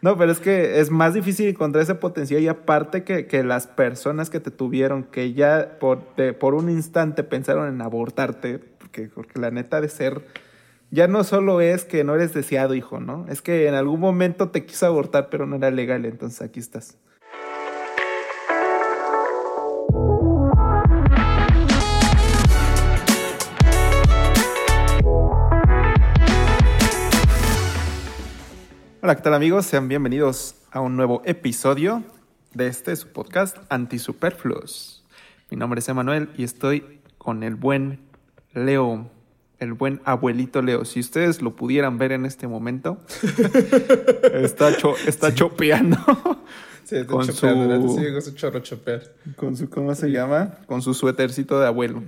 No, pero es que es más difícil encontrar ese potencial y aparte que, que las personas que te tuvieron, que ya por, por un instante pensaron en abortarte, porque, porque la neta de ser, ya no solo es que no eres deseado, hijo, ¿no? Es que en algún momento te quiso abortar, pero no era legal, entonces aquí estás. Hola, ¿qué tal amigos? Sean bienvenidos a un nuevo episodio de este su podcast Antisuperfluos. Mi nombre es Emanuel y estoy con el buen Leo, el buen abuelito Leo. Si ustedes lo pudieran ver en este momento, está, cho- está chopeando Sí, está Con chopeando, su- sí, con su chorro chopear con su, ¿cómo se llama? Con su suétercito de abuelo.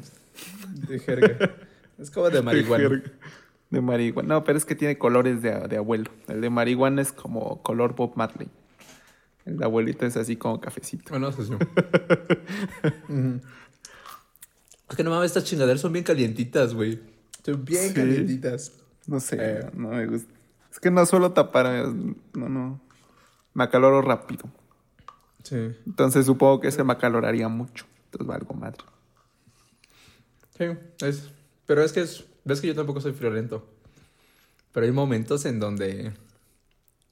de jerga. Es como de marihuana. De marihuana. No, pero es que tiene colores de, de abuelo. El de marihuana es como color Bob Marley. El de abuelito es así como cafecito. Bueno, eso sí. Es que no mames, estas chingaderas son bien calientitas, güey. Son bien Sí. calientitas. No sé, Eh. no me gusta. Es que no suelo tapar, eh, no, no. Me acaloro rápido. Sí. Entonces supongo que se me acaloraría mucho. Entonces valgo madre. Sí, es. Pero es que es. Ves que yo tampoco soy friolento. Pero hay momentos en donde.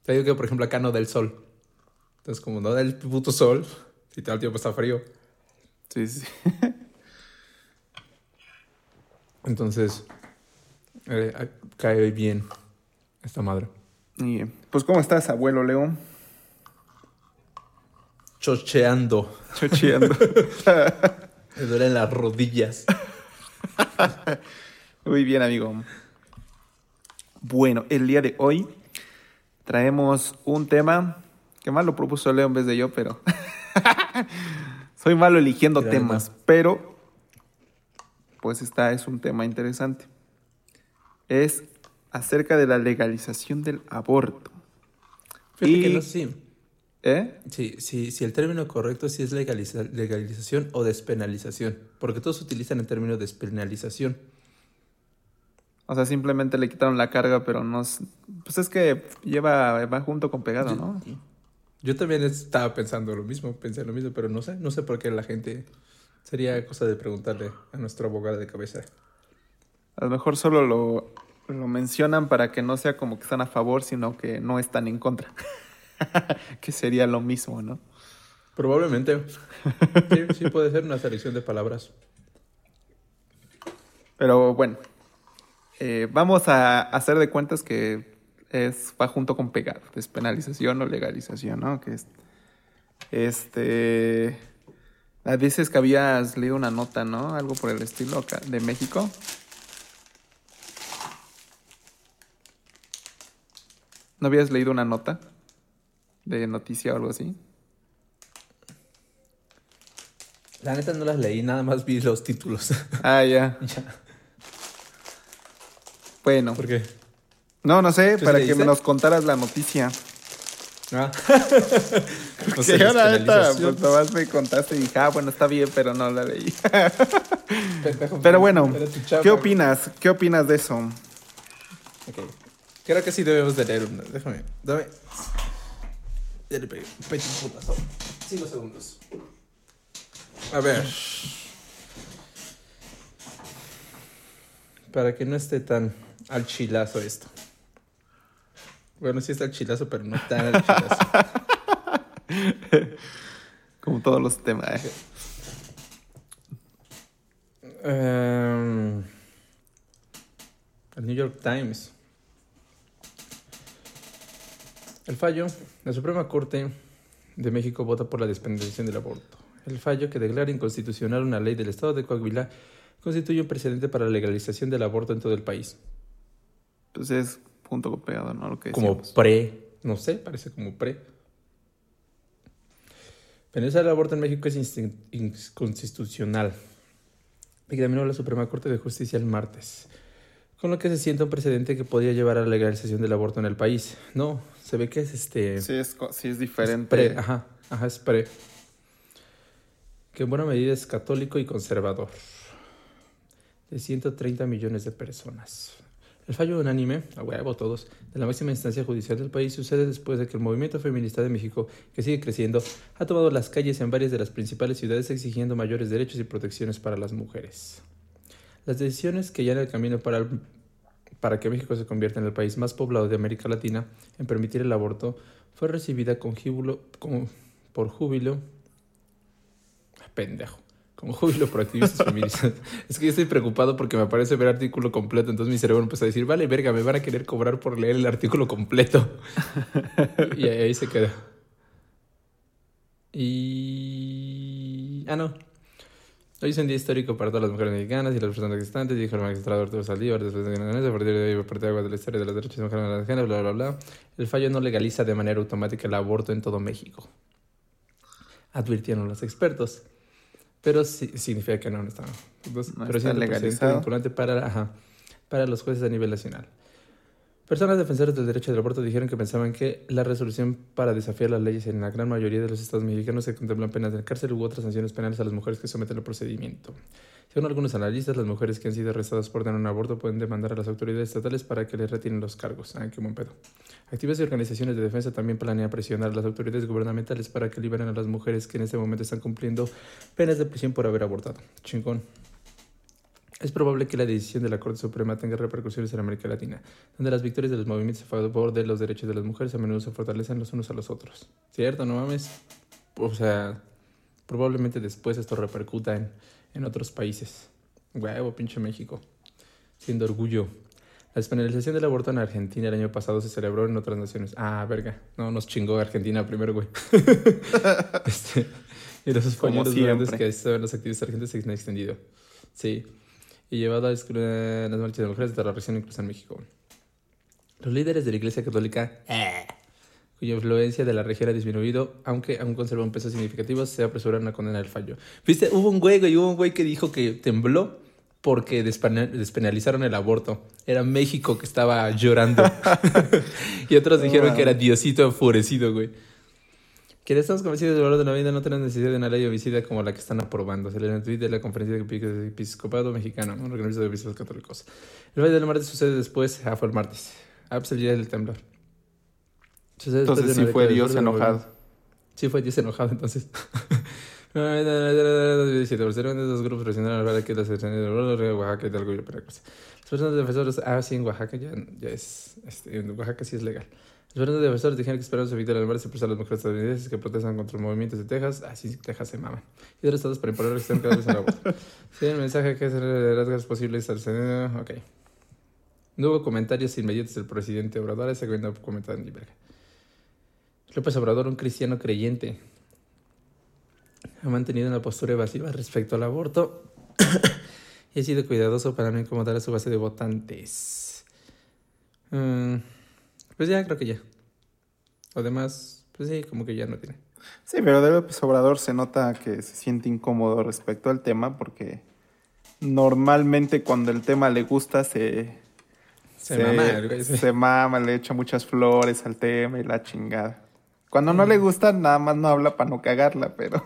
Te digo que, por ejemplo, acá no da el sol. Entonces, como no da el puto sol, y todo el tiempo está frío. Sí, sí. Entonces, eh, cae bien esta madre. Y, pues, ¿cómo estás, abuelo León? Chocheando. Chocheando. Me duelen las rodillas. Muy bien, amigo. Bueno, el día de hoy traemos un tema que más lo propuso Leo en vez de yo, pero soy malo eligiendo temas, pero pues esta es un tema interesante. Es acerca de la legalización del aborto. Fíjate Y- que no sé si, ¿Eh? si, si, si el término correcto sí es legaliza- legalización o despenalización. Porque todos utilizan el término despenalización. O sea, simplemente le quitaron la carga, pero no... es- Pues es que lleva, va junto con pegado, ¿no? Yo también estaba pensando lo mismo, pensé lo mismo, pero no sé, no sé por qué la gente... Sería cosa de preguntarle a nuestro abogado de cabeza. A lo mejor solo lo, lo mencionan para que no sea como que están a favor, sino que no están en contra. que sería lo mismo, ¿no? Probablemente. Sí, sí puede ser una selección de palabras. Pero bueno, eh, vamos a hacer de cuentas que es va junto con pegado, despenalización o legalización, ¿no? Que es, este, a veces que habías leído una nota, ¿no? Algo por el estilo acá, de México. ¿No habías leído una nota de noticia o algo así? La neta no las leí, nada más vi los títulos. Ah, ya. Bueno, ¿Por qué? no, no sé, ¿Tú sí para que leíste? nos contaras la noticia. Ah. Que sé, yo la neta, despenalización. pues nomás me contaste y dije, ah, bueno, está bien, pero no la leí. Pendejo, Pero bueno. ¿qué opinas? ¿Qué opinas de eso? Ok. Creo que sí debemos de leer una. Déjame. Dame. Ya le pegué. Un putazo. Cinco segundos. A ver. Para que no esté tan al chilazo esto. Bueno, sí está al chilazo, pero no tan al chilazo. Como todos los temas. ¿eh? Em, el New York Times. El fallo, la Suprema Corte de México vota por la despenalización del aborto. El fallo que declara inconstitucional una ley del Estado de Coahuila constituye un precedente para la legalización del aborto en todo el país. Pues es junto con pegado, ¿no? Lo que Como decíamos. pre, no sé, parece como pre. Penalizar el aborto en México es inconstitucional. Dictaminó la Suprema Corte de Justicia el martes. Con lo que se sienta un precedente que podría llevar a la legalización del aborto en el país. No, se ve que es este. Sí, es, sí es es diferente. pre, ajá, ajá, es pre. Que en buena medida es católico y conservador. De 130 millones de personas. El fallo unánime, a huevo todos, de la máxima instancia judicial del país sucede después de que el movimiento feminista de México, que sigue creciendo, ha tomado las calles en varias de las principales ciudades exigiendo mayores derechos y protecciones para las mujeres. Las decisiones que en el camino para, para que México se convierta en el país más poblado de América Latina en permitir el aborto fue recibida con, júbilo, con por júbilo. Pendejo como júbilo por activistas feministas. Es que yo estoy preocupado porque me parece ver artículo completo, entonces mi cerebro empieza a decir, vale, verga, me van a querer cobrar por leer el artículo completo. y ahí, se queda. Y... Ah, no. Hoy es un día histórico para todas las mujeres mexicanas y las personas existentes, dijo el magistrado Arturo Saldívar después de a partir de hoy, parte de la historia de los derechos de mujeres bla, bla, bla. El fallo no legaliza de manera automática el aborto en todo México. Advirtieron los expertos. Pero sí, significa que no, no está. pero está legalizado. vinculante para, para los jueces a nivel nacional. Personas defensoras del derecho del aborto dijeron que pensaban que la resolución para desafiar las leyes en la gran mayoría de los estados mexicanos se contemplan penas de cárcel u otras sanciones penales a las mujeres que someten el procedimiento. Según algunos analistas, las mujeres que han sido arrestadas por tener un aborto pueden demandar a las autoridades estatales para que les retiren los cargos. Ah, qué buen pedo. Activistas y organizaciones de defensa también planean presionar a las autoridades gubernamentales para que liberen a las mujeres que en este momento están cumpliendo penas de prisión por haber abortado. Chingón. Es probable que la decisión de la Corte Suprema tenga repercusiones en América Latina, donde las victorias de los movimientos a favor de los derechos de las mujeres a menudo se fortalecen los unos a los otros. ¿Cierto? ¿No mames? O sea, probablemente después esto repercuta en, en otros países. Huevo, pinche México. Siendo orgullo. La despenalización del aborto en Argentina el año pasado se celebró en otras naciones. Ah, verga. No, nos chingó Argentina primero, güey. este, y los españoles grandes que estaban los activistas argentinos se han extendido. Sí. Y llevado a las marchas de mujeres de toda la región, incluso en México. Los líderes de la Iglesia Católica, eh, cuya influencia de la región ha disminuido, aunque aún conserva un peso significativo, se apresuraron a condenar el fallo. ¿Viste? Hubo un güey, güey, hubo un güey que dijo que tembló porque despenalizaron el aborto. Era México que estaba llorando. y otros dijeron que era Diosito enfurecido, güey. Quienes estamos convencidos del valor de la vida no tenemos necesidad de una ley homicida como la que están aprobando. Se le en de la Conferencia de Episcopado Mexicano, un organismo de obispos católicos. El baile del martes sucede después, ah, fue el martes. Ah, pues el día del temblor. entonces sí fue Dios enojado. Sí fue Dios enojado, entonces. Los grupos presionaron para que las de Oaxaca y de Las personas defensoras, ah, sí, en Oaxaca ya, ya es, este, en Oaxaca sí es legal. Las personas defensoras dijeron que esperaban su victoria al mar se a las mujeres estadounidenses que protestan contra los movimientos de Texas. Así ah, Texas se mama. Y de los estados para imponer están cada vez en la. Sí, el mensaje que es el rasgos posibles al Ok. No hubo comentarios inmediatos del presidente Obrador, ese que no comentado en verga. López Obrador, un cristiano creyente, ha mantenido una postura evasiva respecto al aborto y ha sido cuidadoso para no incomodar a su base de votantes. Mm, pues ya, creo que ya. Además, pues sí, como que ya no tiene. Sí, pero de López Obrador se nota que se siente incómodo respecto al tema porque normalmente cuando el tema le gusta se... Se, mama, se mama, le echa muchas flores al tema y la chingada. Cuando no le gusta, nada más no habla para no cagarla, pero.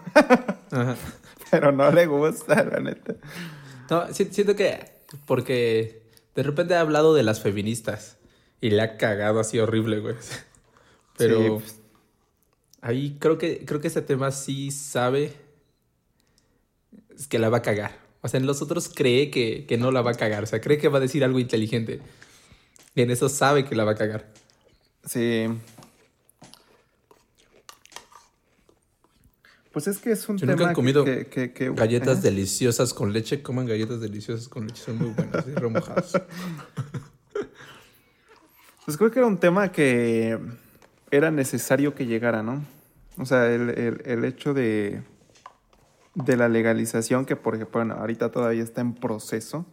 Pero no le gusta, la neta. No, siento que. Porque de repente ha hablado de las feministas. Y le ha cagado así horrible, güey. Pero. Pues. Ahí creo que, creo que ese tema sí sabe. Es que la va a cagar. O sea, en los otros cree que, que no la va a cagar. O sea, cree que va a decir algo inteligente. Y en eso sabe que la va a cagar. Sí. Pues es que es un tema han comido que, galletas deliciosas con leche, coman galletas deliciosas con leche, son muy buenas y remojadas. Pues creo que era un tema que era necesario que llegara, ¿no? O sea, el, hecho de, de la legalización, que por ejemplo, bueno, ahorita todavía está en proceso,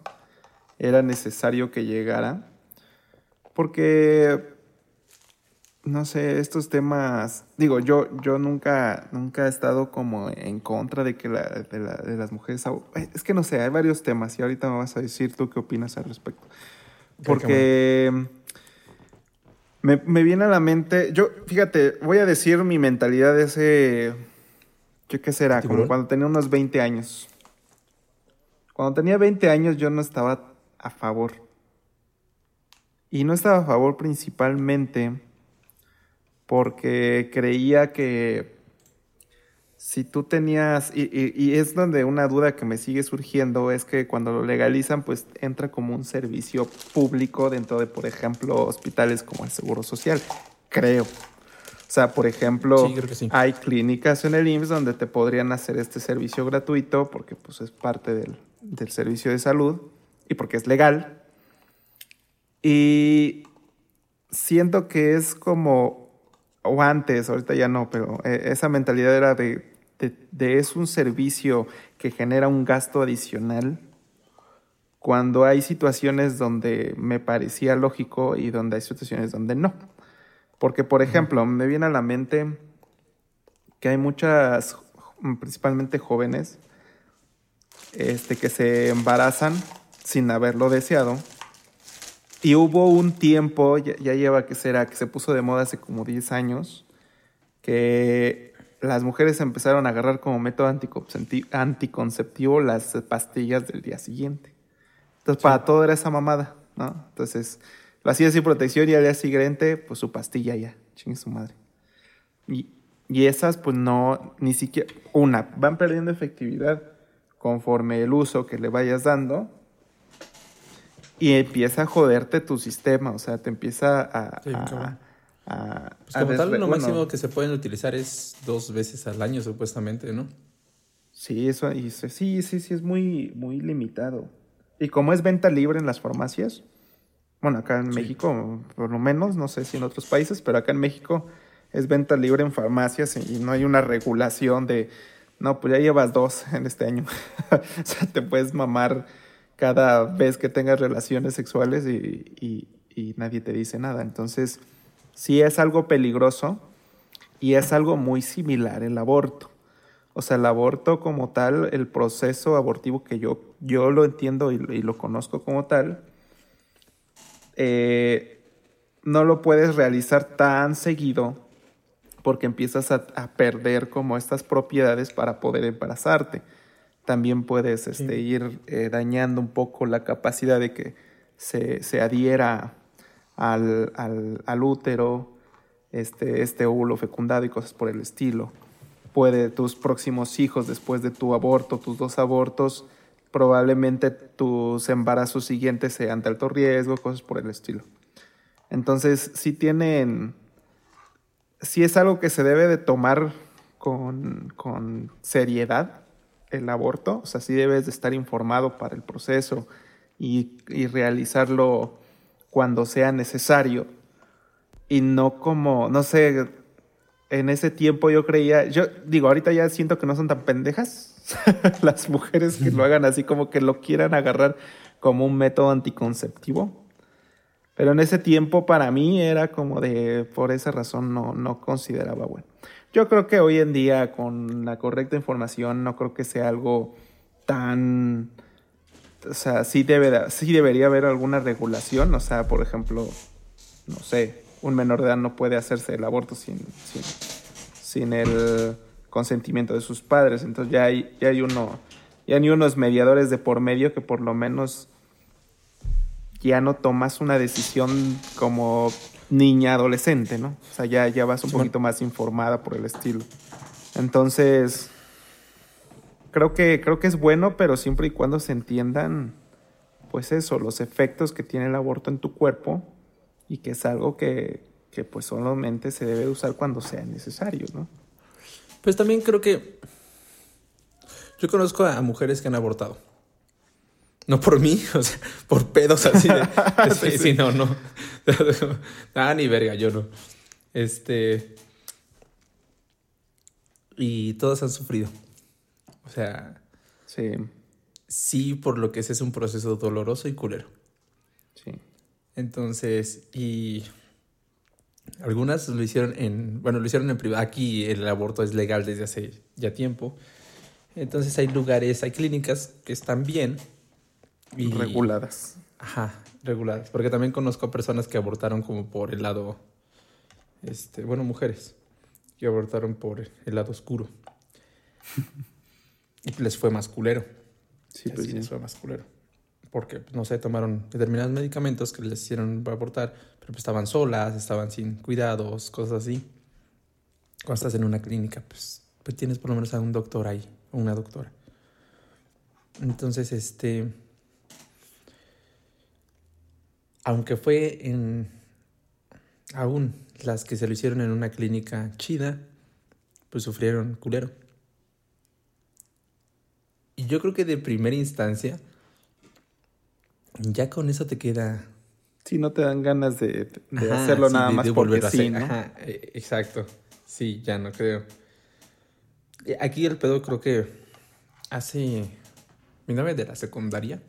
era necesario que llegara. Porque no sé, estos temas, digo, yo, yo nunca, nunca he estado como en contra de que la, de, la, de las mujeres, es que no sé, hay varios temas y ahorita me vas a decir tú qué opinas al respecto. Porque me, me, viene a la mente, yo, fíjate, voy a decir mi mentalidad de ese, ¿qué, qué será? Como cuando tenía unos 20 años. Cuando tenía 20 años yo no estaba a favor Y no estaba a favor principalmente porque creía que si tú tenías, y, y, es donde una duda que me sigue surgiendo, es que cuando lo legalizan, pues entra como un servicio público dentro de, por ejemplo, hospitales como el Seguro Social, creo. O sea, por ejemplo, hay clínicas en el IMSS donde te podrían hacer este servicio gratuito porque pues es parte del, del servicio de salud y porque es legal. Y siento que es como, o antes, ahorita ya no, pero eh, esa mentalidad era de, de, es un servicio que genera un gasto adicional cuando hay situaciones donde me parecía lógico y donde hay situaciones donde no. Porque, por ejemplo, me viene a la mente que hay muchas, principalmente jóvenes, este, que se embarazan sin haberlo deseado. Y hubo un tiempo, ya, lleva que será, que se puso de moda hace como 10 años, que las mujeres empezaron a agarrar como método anticonceptivo las pastillas del día siguiente. Entonces, para todo era esa mamada, ¿no? Entonces, lo hacía sin protección y al día siguiente, pues su pastilla ya, chingue su madre. Y, y esas, pues no, ni siquiera, una, van perdiendo efectividad conforme el uso que le vayas dando y empieza a joderte tu sistema, o sea, te empieza a... pues como tal, lo máximo que se pueden utilizar es dos veces al año, supuestamente, ¿no? Sí, eso, sí, sí, sí, es muy, muy limitado. Y como es venta libre en las farmacias, bueno, acá en México, por lo menos, no sé si en otros países, pero acá en México es venta libre en farmacias y no hay una regulación de, no, pues ya llevas dos en este año. o sea, te puedes mamar cada vez que tengas relaciones sexuales y, y nadie te dice nada. Entonces, sí es algo peligroso y es algo muy similar el aborto. O sea, el aborto como tal, el proceso abortivo que yo, yo lo entiendo y, y lo conozco como tal, eh, no lo puedes realizar tan seguido porque empiezas a, perder como estas propiedades para poder embarazarte. También puedes este, ir eh, dañando un poco la capacidad de que se, adhiera al, al, útero, este, este óvulo fecundado y cosas por el estilo. Puede tus próximos hijos después de tu aborto, tus dos abortos, probablemente tus embarazos siguientes sean de alto riesgo, cosas por el estilo. Entonces, si tienen, si es algo que se debe de tomar con, con seriedad, el aborto, o sea, sí debes de estar informado para el proceso y, y realizarlo cuando sea necesario y no como, no sé, en ese tiempo yo creía, yo digo, ahorita ya siento que no son tan pendejas las mujeres que lo hagan así como que lo quieran agarrar como un método anticonceptivo. Pero en ese tiempo para mí era como de, por esa razón no, no consideraba bueno. Yo creo que hoy en día con la correcta información no creo que sea algo tan... O sea, sí, debe, sí debería haber alguna regulación. O sea, por ejemplo, no sé, un menor de edad no puede hacerse el aborto sin, sin, sin el consentimiento de sus padres. Entonces ya hay, ya hay uno, ya hay unos mediadores de por medio que por lo menos ya no tomas una decisión como niña adolescente, ¿no? O sea, ya, ya vas un poquito más informada por el estilo. Entonces, creo que, creo que es bueno, pero siempre y cuando se entiendan, pues eso, los efectos que tiene el aborto en tu cuerpo y que es algo que, que pues solamente se debe usar cuando sea necesario, ¿no? Pues también creo que yo conozco a mujeres que han abortado. No por mí, o sea, por pedos así de. sí, no, no. Nada ni verga, yo no. Este. Y todas han sufrido. O sea. Sí. Sí, por lo que es, es un proceso doloroso y culero. Sí. Entonces, y. Algunas lo hicieron en. Bueno, lo hicieron en privado. Aquí el aborto es legal desde hace ya tiempo. Entonces hay lugares, hay clínicas que están bien reguladas. Ajá, reguladas. Porque también conozco personas que abortaron como por el lado, este, bueno, mujeres que abortaron por el lado oscuro. y les fue más culero. Sí, pues sí. les fue más culero. porque, pues, no sé, tomaron determinados medicamentos que les hicieron abortar, pero pues, estaban solas, estaban sin cuidados, cosas así. Cuando estás en una clínica, pues, pues tienes por lo menos a un doctor ahí, o una doctora. Entonces, este, aunque fue en, aún las que se lo hicieron en una clínica chida, pues sufrieron culero. Y yo creo que de primera instancia, ya con eso te queda... Sí, no te dan ganas de, hacerlo nada más porque sí, ¿no? E, exacto. Sí, ya no creo. Eh, aquí el pedo creo que hace mi novia de la secundaria.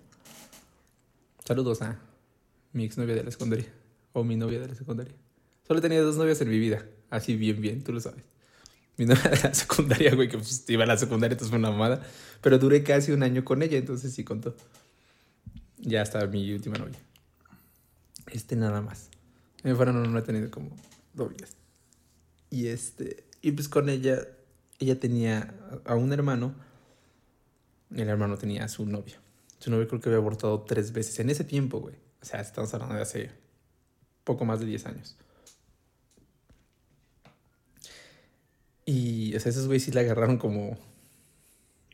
Saludos a mi exnovia de la secundaria. O mi novia de la secundaria. Solo he tenido dos novias en mi vida. Así bien, bien, tú lo sabes. Mi novia de la secundaria, güey, que pues, iba a la secundaria, entonces fue una mamada. Pero duré casi un año con ella, entonces sí contó. Ya está mi última novia. Este nada más. Me fueron no he tenido como novias. Y este, y pues con ella, ella tenía a un hermano. El hermano tenía a su novia. Su novia creo que había abortado tres veces en ese tiempo, güey. O sea, estamos hablando de hace poco más de 10 años. Y, o sea, esos güeyes sí la agarraron como...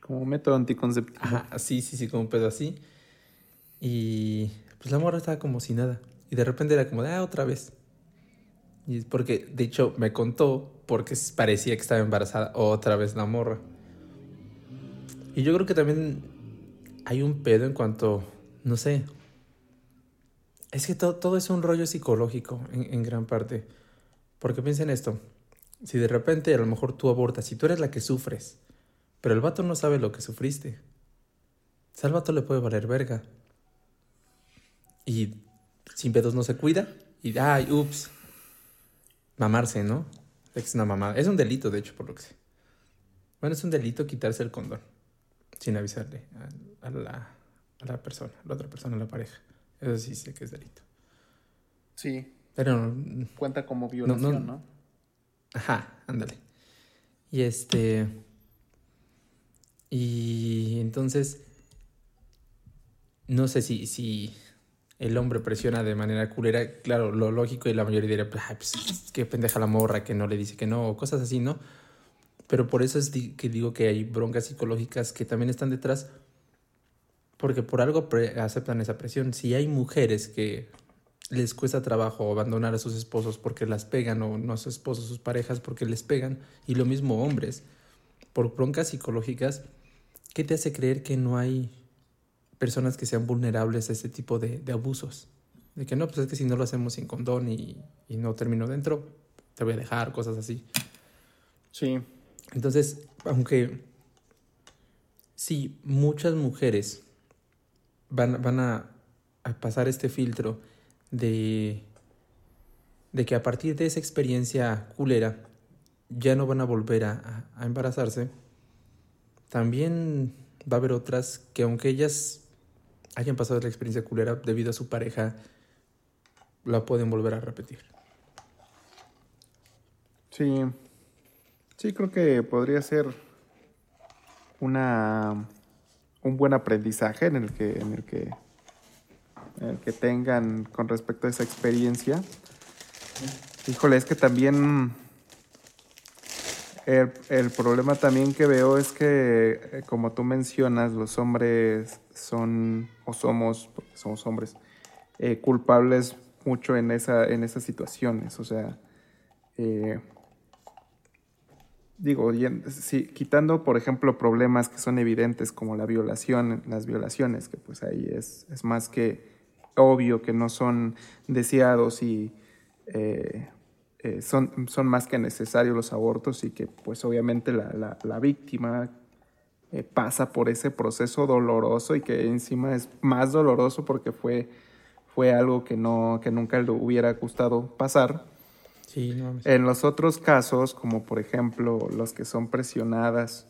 Como método anticonceptivo. Ajá, sí, sí, sí, como un pedo así. Y pues la morra estaba como si nada. Y de repente era como de, ah, otra vez. Y es porque, de hecho, me contó porque parecía que estaba embarazada otra vez la morra. Y yo creo que también hay un pedo en cuanto, no sé. Es que todo, todo es un rollo psicológico en, en gran parte. Porque piensa en esto. Si de repente a lo mejor tú abortas y tú eres la que sufres, pero el vato no sabe lo que sufriste. al vato le puede valer verga. Y sin pedos no se cuida. Y, ay, ups. Mamarse, ¿no? Es una mamada. Es un delito, de hecho, por lo que sé. Bueno, es un delito quitarse el condón. Sin avisarle a, la, a la persona, a la otra persona, a la pareja. Eso sí sé que es delito. Sí. Pero. Cuenta como violación, ¿no? Ajá, ándale. Y este. Y entonces. No sé si, si el hombre presiona de manera culera. Claro, lo lógico y la mayoría diría, pues, qué pendeja la morra que no le dice que no, o cosas así, ¿no? Pero por eso es que digo que hay broncas psicológicas que también están detrás. Porque por algo aceptan esa presión. Si hay mujeres que les cuesta trabajo abandonar a sus esposos porque las pegan o no a sus esposos, sus parejas porque les pegan y lo mismo hombres por broncas psicológicas, ¿qué te hace creer que no hay personas que sean vulnerables a este tipo de, abusos? De que no, pues es que si no lo hacemos sin condón y, y no termino dentro, te voy a dejar, cosas así. Sí. Entonces, aunque sí, muchas mujeres van, van a, a pasar este filtro de, de que a partir de esa experiencia culera ya no van a volver a, a, embarazarse, también va a haber otras que aunque ellas hayan pasado la experiencia culera debido a su pareja, la pueden volver a repetir. Sí, sí creo que podría ser una un buen aprendizaje en el que en el que el que tengan con respecto a esa experiencia. Híjole, es que también el, problema también que veo es que, eh, como tú mencionas, los hombres son, o somos, porque somos hombres, eh, culpables mucho en, esa, en esas situaciones. O sea, eh, digo, si, quitando, por ejemplo, problemas que son evidentes como la violación, las violaciones, que pues ahí es, es más que obvio que no son deseados y eh, eh, son, son más que necesarios los abortos y que pues obviamente la, la, víctima eh, pasa por ese proceso doloroso y que encima es más doloroso porque fue, fue algo que, no, que nunca le hubiera gustado pasar. En los otros casos, como por ejemplo los que son presionadas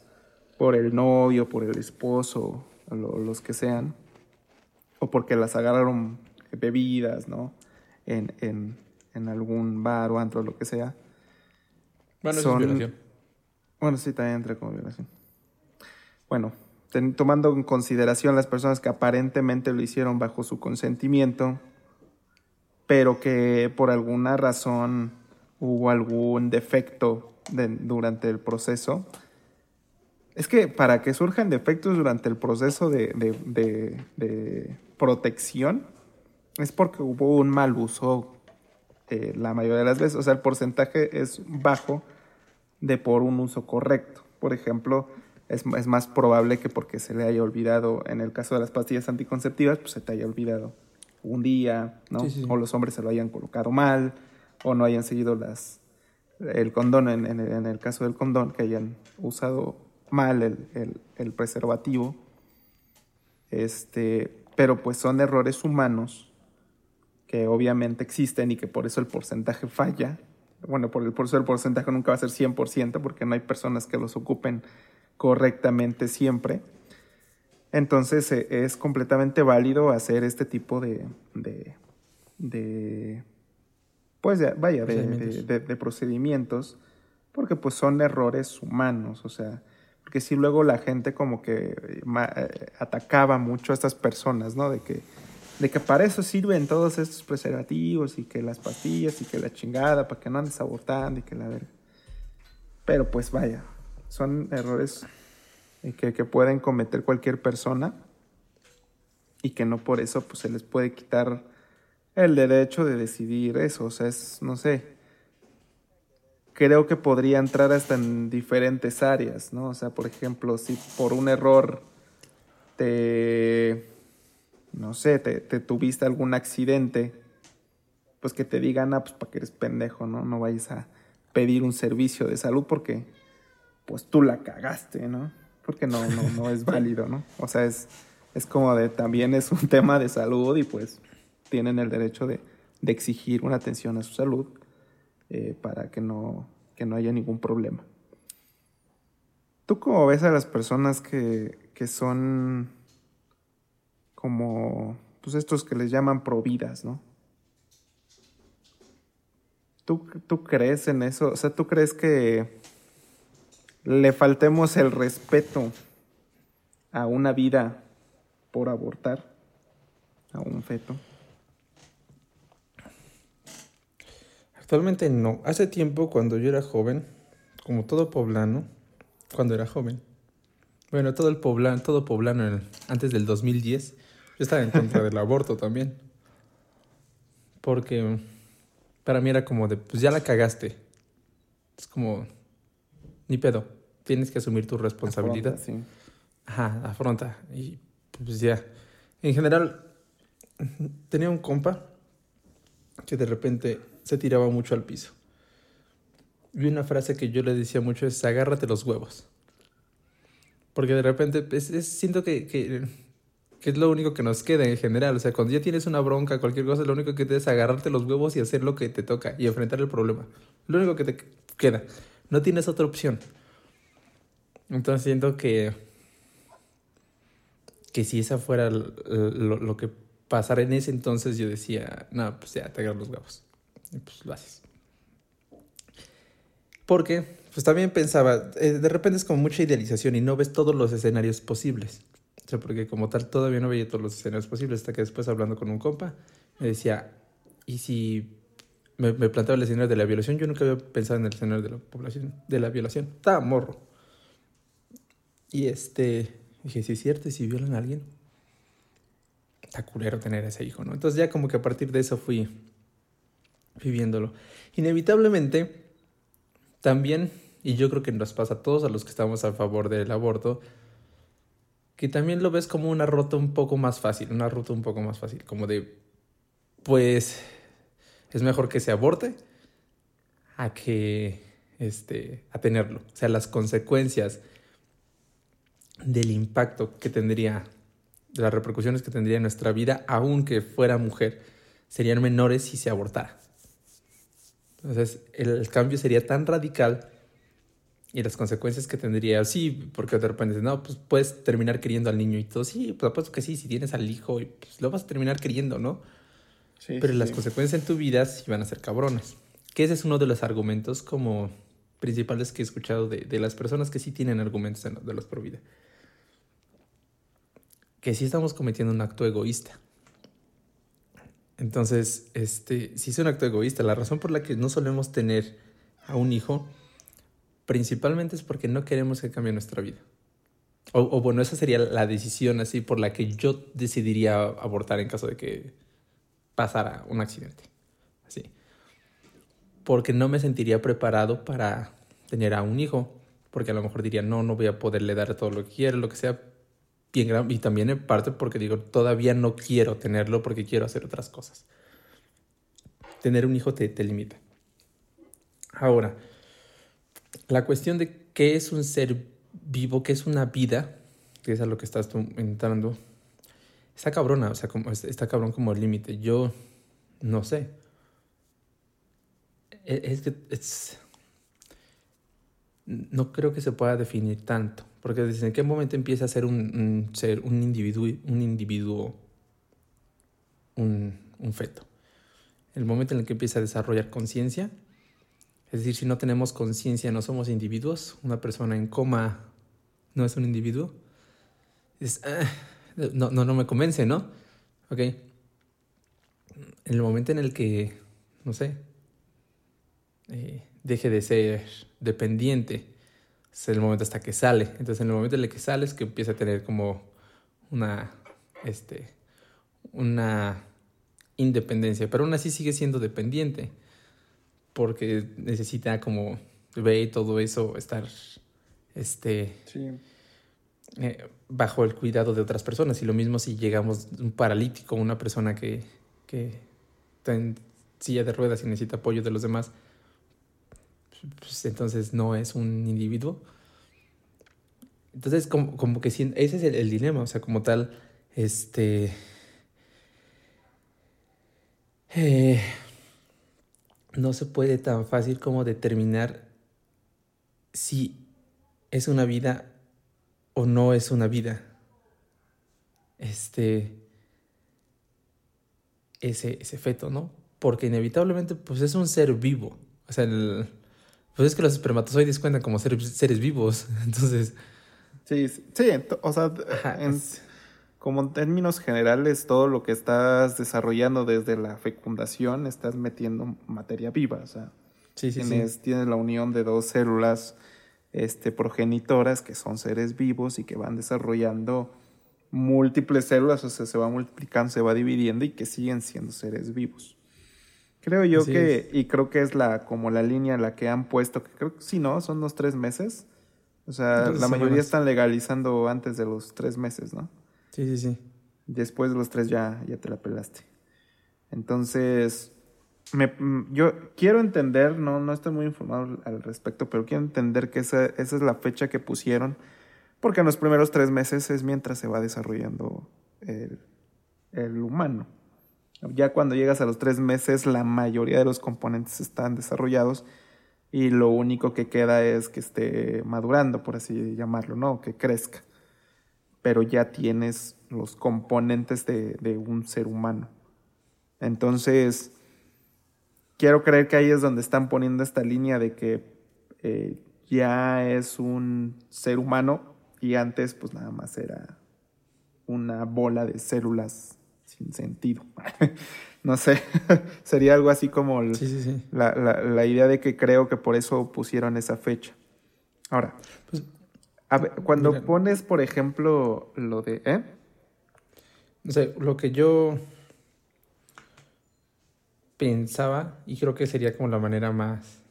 por el novio, por el esposo, los que sean, o porque las agarraron bebidas, ¿no? En, en, en algún bar o antro, lo que sea. Bueno, eso es violación. Bueno, sí, también entra como violación. Bueno, tomando en consideración las personas que aparentemente lo hicieron bajo su consentimiento, pero que por alguna razón hubo algún defecto durante el proceso. Es que para que surjan defectos durante el proceso de, de protección, es porque hubo un mal uso eh, la mayoría de las veces. O sea, el porcentaje es bajo de por un uso correcto. Por ejemplo, es, es, más probable que porque se le haya olvidado, en el caso de las pastillas anticonceptivas, pues se te haya olvidado un día, ¿no? O los hombres se lo hayan colocado mal, o no hayan seguido las el condón, en, en, el caso del condón, que hayan usado mal el, el, el preservativo. Este, pero pues son errores humanos que obviamente existen y que por eso el porcentaje falla. Bueno, por, el, por eso el porcentaje nunca va a ser 100% porque no hay personas que los ocupen correctamente siempre. Entonces eh, es completamente válido hacer este tipo de, de, de pues vaya, de, de, procedimientos, porque pues son errores humanos, o sea, porque si luego la gente como que eh, atacaba mucho a estas personas, ¿no? De que de que para eso sirven todos estos preservativos y que las pastillas y que la chingada, para que no andes abortando y que la verga. Pero pues vaya, son errores que, que, pueden cometer cualquier persona y que no por eso pues se les puede quitar el derecho de decidir eso. O sea, es, no sé, creo que podría entrar hasta en diferentes áreas, ¿no? O sea, por ejemplo, si por un error te no sé, te, tuviste algún accidente, pues que te digan, ah, pues para que eres pendejo, ¿no? No vayas a pedir un servicio de salud porque, pues tú la cagaste, ¿no? Porque no, no, no es válido, ¿no? O sea, es, es como de, también es un tema de salud y pues tienen el derecho de, de exigir una atención a su salud eh, para que no, que no haya ningún problema. ¿Tú cómo ves a las personas que, que son como pues estos que les llaman providas, ¿no? ¿Tú, ¿Tú crees en eso? O sea, ¿tú crees que le faltemos el respeto a una vida por abortar a un feto? Actualmente no. Hace tiempo, cuando yo era joven, como todo poblano, cuando era joven, bueno, todo el poblano, todo poblano antes del 2010, yo estaba en contra del aborto también. Porque para mí era como de, pues ya la cagaste. Es como, ni pedo. Tienes que asumir tu responsabilidad. Afronta, sí. Ajá, afronta. Y pues ya. En general, tenía un compa que de repente se tiraba mucho al piso. Y una frase que yo le decía mucho es, agárrate los huevos. Porque de repente siento que, que es lo único que nos queda en general. O sea, cuando ya tienes una bronca, cualquier cosa, lo único que te es agarrarte los huevos y hacer lo que te toca y enfrentar el problema. Lo único que te queda. No tienes otra opción. Entonces siento que. que si esa fuera lo, que pasara en ese entonces, yo decía, no, pues ya, te agarras los huevos. Y pues lo haces. Porque, pues también pensaba, eh, de repente es como mucha idealización y no ves todos los escenarios posibles. O sea, porque como tal todavía no veía todos los escenarios posibles, hasta que después hablando con un compa, me decía, ¿y si me, me planteaba el escenario de la violación? Yo nunca había pensado en el escenario de la población, de la violación. Estaba morro. Y este, dije, si es cierto, ¿y si violan a alguien? Está culero tener ese hijo, ¿no? Entonces ya como que a partir de eso fui viviéndolo. Inevitablemente, también, y yo creo que nos pasa a todos a los que estamos a favor del aborto, que también lo ves como una ruta un poco más fácil, una ruta un poco más fácil, como de, pues, es mejor que se aborte a que, este, a tenerlo. O sea, las consecuencias del impacto que tendría, de las repercusiones que tendría en nuestra vida, aunque fuera mujer, serían menores si se abortara. Entonces, el cambio sería tan radical y las consecuencias que tendría. Sí, porque de repente, no, pues puedes terminar queriendo al niño y todo. Sí, pues apuesto que sí, si tienes al hijo, pues lo vas a terminar queriendo, ¿no? Sí, Pero las consecuencias en tu vida sí van a ser cabronas. Que ese es uno de los argumentos como principales que he escuchado de, de las personas que sí tienen argumentos de los pro vida. que sí estamos cometiendo un acto egoísta. Entonces, este, sí es un acto egoísta. La razón por la que no solemos tener a un hijo, principalmente es porque no queremos que cambie nuestra vida. O, o, bueno, esa sería la decisión así por la que yo decidiría abortar en caso de que pasara un accidente. Así. Porque no me sentiría preparado para tener a un hijo. Porque a lo mejor diría, no, no voy a poderle dar todo lo que quiero, lo que sea. Y también en parte porque digo, todavía no quiero tenerlo porque quiero hacer otras cosas. Tener un hijo te, te limita. Ahora, la cuestión de qué es un ser vivo, qué es una vida, que es a lo que estás tú entrando, está cabrona, o sea, como, está cabrón como el límite. Yo no sé. E, es que es, no creo que se pueda definir tanto, porque desde en qué momento empieza a ser un, ser, un individuo, un individuo, un, feto. El momento en el que empieza a desarrollar conciencia, es decir, si no tenemos conciencia, no somos individuos. Una persona en coma no es un individuo. Ah, no, no, me convence, ¿no? Ok. En el momento en el que, no sé, eh, deje de ser dependiente, es el momento hasta que sale. Entonces, en el momento en el que sale es que empieza a tener como una, este, una independencia, pero aún así sigue siendo dependiente porque necesita como ve y todo eso estar este Sí. eh, bajo el cuidado de otras personas y lo mismo si llegamos un paralítico una persona que, que está en silla de ruedas y necesita apoyo de los demás pues entonces no es un individuo entonces como, como que ese es el, el dilema o sea como tal este eh, no se puede tan fácil como determinar si es una vida o no es una vida. Este. Ese, ese feto, ¿no? Porque inevitablemente, pues es un ser vivo. O sea, el, pues es que los espermatozoides cuentan como ser, seres vivos. Entonces. Sí, sí, o sea, en, como en términos generales, todo lo que estás desarrollando desde la fecundación, estás metiendo materia viva, o sea, sí, sí, sí. tienes, tienes la unión de dos células este, progenitoras que son seres vivos y que van desarrollando múltiples células, o sea, se va multiplicando, se va dividiendo y que siguen siendo seres vivos. Creo yo Así que, es. y creo que es la como la línea en la que han puesto, que creo que sí, ¿no? Son los tres meses. O sea, la mayoría semanas. están legalizando antes de los tres meses, ¿no? Sí, sí, sí. Después de los tres ya, ya te la pelaste. Entonces, me, yo quiero entender, no, no estoy muy informado al- al respecto, pero quiero entender que esa, esa es la fecha que pusieron, porque en los primeros tres meses es mientras se va desarrollando el, el humano. Ya cuando llegas a los tres meses, la mayoría de los componentes están desarrollados y lo único que queda es que esté madurando, por así llamarlo, ¿no? Que crezca pero ya tienes los componentes de, un ser humano. Entonces, quiero creer que ahí es donde están poniendo esta línea de que eh, ya es un ser humano y antes pues nada más era una bola de células sin sentido. no sé, sería algo así como el- Sí, sí, sí. la, la- la idea de que creo que por eso pusieron esa fecha. Ahora, Pues, a ver, cuando Mira. pones, por ejemplo, lo de... ¿eh? No sé, lo que yo pensaba, y creo que sería como la manera más,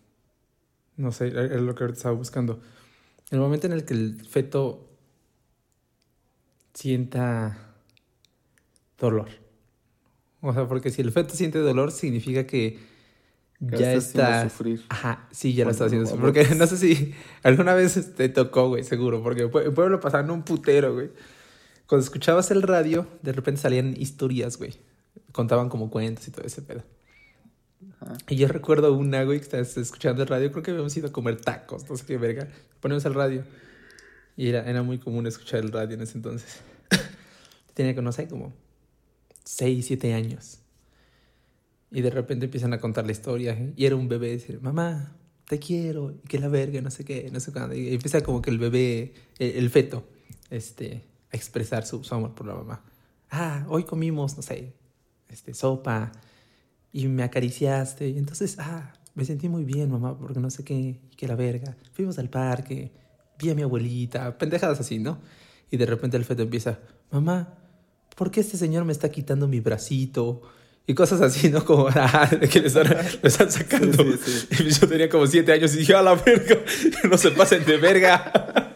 no sé, es lo que ahorita estaba buscando. El momento en el que el feto sienta dolor. O sea, porque si el feto siente dolor, significa que Que ya estás haciendo está. sufrir. Ajá, sí, ya lo está haciendo. Porque abortas. no sé si alguna vez te tocó, güey, seguro. Porque en Pue- en Pueblo pasaban un putero, güey. Cuando escuchabas el radio, de repente salían historias, güey. Contaban como cuentos y todo ese pedo. Ajá. Y yo recuerdo una, güey, que estabas escuchando el radio. Creo que habíamos ido a comer tacos, no sé qué verga. Ponemos el radio. Y era, era muy común escuchar el radio en ese entonces. Tenía que, no sé, como 6, 7 años. Y de repente empiezan a contar la historia. ¿eh? Y era un bebé decir, mamá, te quiero. Y que la verga, no sé qué, no sé cuándo. Y empieza como que el bebé, el, feto, este, expresar su, amor por la mamá. Ah, hoy comimos, no sé, este, sopa y me acariciaste. Y entonces, ah, me sentí muy bien, mamá, porque no sé qué, qué la verga. Fuimos al parque, vi a mi abuelita, pendejadas así, ¿no? Y de repente el feto empieza, mamá, ¿por qué este señor me está quitando mi bracito? Y cosas así, ¿no? Como, ah, que le están, sacando. Sí, sí, sí. Y yo tenía como siete años y dije, a la verga, no se pasen de verga.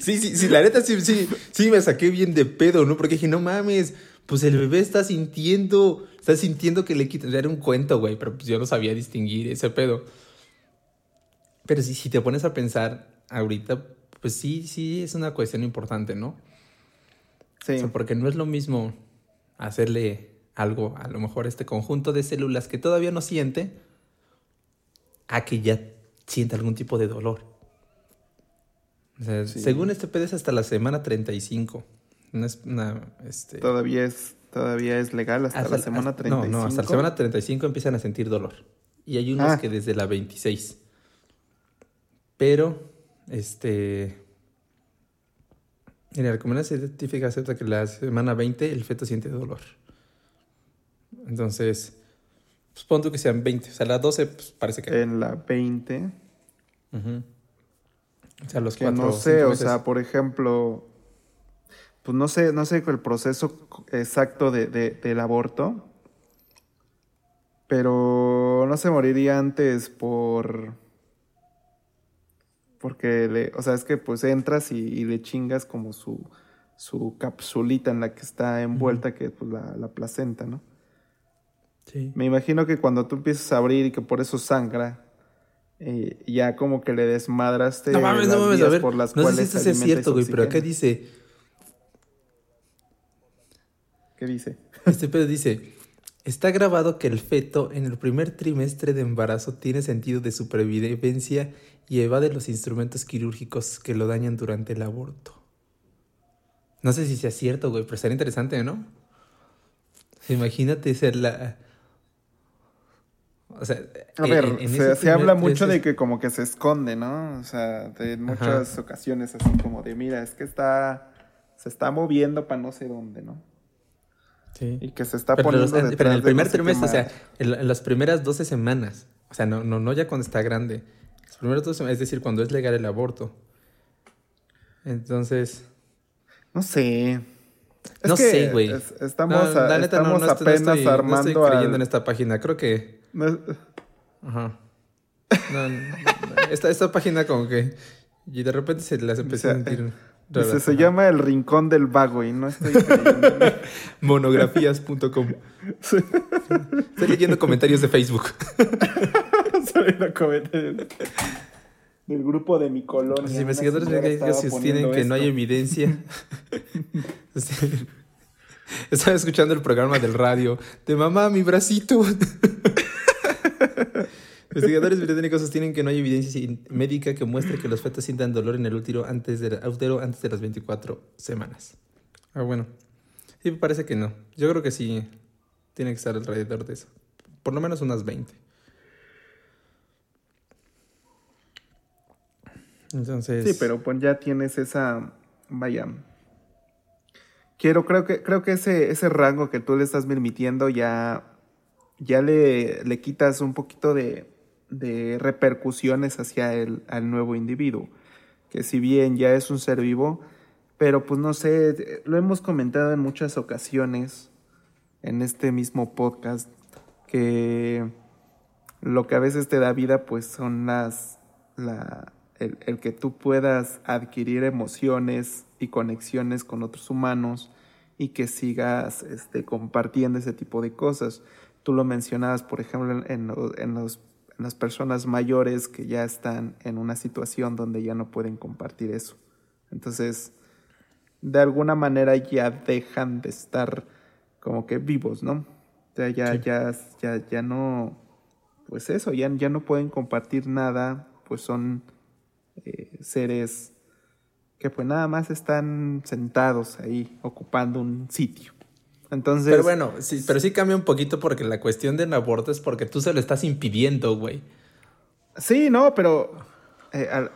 sí, sí, sí, la neta sí, sí, sí me saqué bien de pedo, ¿no? Porque dije, no mames, pues el bebé está sintiendo, está sintiendo que le quitan. Era un cuento, güey, pero pues yo no sabía distinguir ese pedo. Pero si, si te pones a pensar ahorita, pues sí, sí, es una cuestión importante, ¿no? Sí. O sea, porque no es lo mismo hacerle algo, a lo mejor este conjunto de células que todavía no siente, a que ya sienta algún tipo de dolor. O sea, Sí. Según este pedo es hasta la semana 35. No es una, este, Todavía es, todavía es legal hasta, la semana hasta- 35. No, no, hasta la semana 35 empiezan a sentir dolor. Y hay unos Ah. que desde la 26. Pero, este... Mira, la comunidad científica acepta que la semana 20 el feto siente dolor. Entonces, pues pon tú que sean 20. O sea, la 12 pues, parece que... En la 20. Ujú. O sea, los Que cuatro no sé, o sea, por ejemplo, pues no sé, no sé el proceso exacto de, de- del aborto, pero no se moriría antes por... Porque, le, o sea, es que pues entras y, y le chingas como su, su capsulita en la que está envuelta, que es pues, la, la placenta, ¿no? Sí. Me imagino que cuando tú empiezas a abrir y que por eso sangra, eh, ya como que le desmadraste No mames, no las mames, a ver. por las no sé si esto y cierto, güey, pero acá dice... ¿Qué dice? Este pedo dice, está grabado que el feto en el primer trimestre de embarazo tiene sentido de supervivencia y evade los instrumentos quirúrgicos que lo dañan durante el aborto. No sé si sea cierto, güey, pero estaría interesante, ¿no? Imagínate ser la... O sea, A ver, en- en se, se habla mucho de que como que se esconde, ¿no? O sea, en muchas ocasiones así como de, mira, es que está, se está moviendo para no sé dónde, ¿no? Sí. Y que se está pero, los- poniendo en- pero en el primer trimestre, o sea, en, la- en las primeras 12 semanas, o sea, no, no, no ya cuando está grande, las primeras 12 semanas, es decir, cuando es legal el aborto. Entonces, No sé. Es no que sé, güey. es- Estamos, No, a- neta, estamos no apenas estoy- no armando estoy creyendo al- en esta página, creo que... Ajá. Esta, esta página como que... Y de repente se las empecé a sentir... Dice, se llama el rincón del vago y no estoy. Monografías.com Estoy leyendo comentarios de Facebook. Saliendo comentarios del grupo de mi colonia. Los investigadores sostienen que no hay esto. evidencia. Estaba escuchando el programa del radio de mamá, mi bracito. Investigadores británicos sostienen que no hay evidencia médica que muestre que los fetos sientan dolor en el útero antes de, la- útero antes de las 24 semanas. Ah, bueno. Sí, me parece que no. Yo creo que sí tiene que estar alrededor de eso. Por lo menos unas 20. Entonces. Sí, pero pues ya tienes esa, vaya. Quiero, creo que, creo que ese, ese rango que tú le estás permitiendo ya, ya le, le quitas un poquito de, de repercusiones hacia el al nuevo individuo. Que si bien ya es un ser vivo, pero pues no sé, lo hemos comentado en muchas ocasiones en este mismo podcast, que lo que a veces te da vida pues son las, la, el, el que tú puedas adquirir emociones y conexiones con otros humanos y que sigas este, compartiendo ese tipo de cosas. Tú lo mencionabas, por ejemplo, en, en lo- en los- las personas mayores que ya están en una situación donde ya no pueden compartir eso. Entonces, de alguna manera ya dejan de estar como que vivos, ¿no? O sea, ya, Sí. ya, ya, ya no, pues eso, ya, ya no pueden compartir nada, pues son eh, seres que pues nada más están sentados ahí ocupando un sitio. Entonces, Pero bueno, sí, pero sí cambia un poquito porque la cuestión del aborto es porque tú se lo estás impidiendo, güey. sí, no, pero eh, al,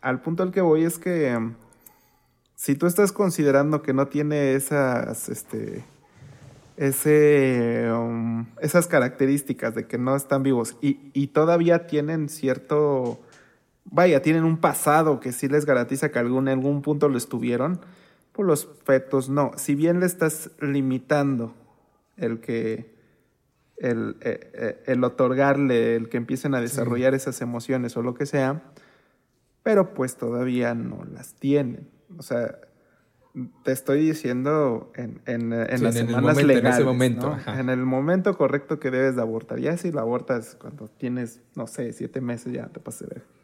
al punto al que voy es que, si tú estás considerando que no tiene esas, este, ese, um, esas características de que no están vivos y, y, todavía tienen cierto, vaya, tienen un pasado que sí les garantiza que algún, en algún punto lo estuvieron, los fetos no. Si bien le estás limitando el que, el, eh, eh, el otorgarle, el que empiecen a desarrollar esas emociones o lo que sea, pero pues todavía no las tienen. O sea, te estoy diciendo en, en, en las semanas legales. En ese momento. En el momento correcto que debes de abortar. Ya si lo abortas cuando tienes, no sé, siete meses, ya te pasé ver.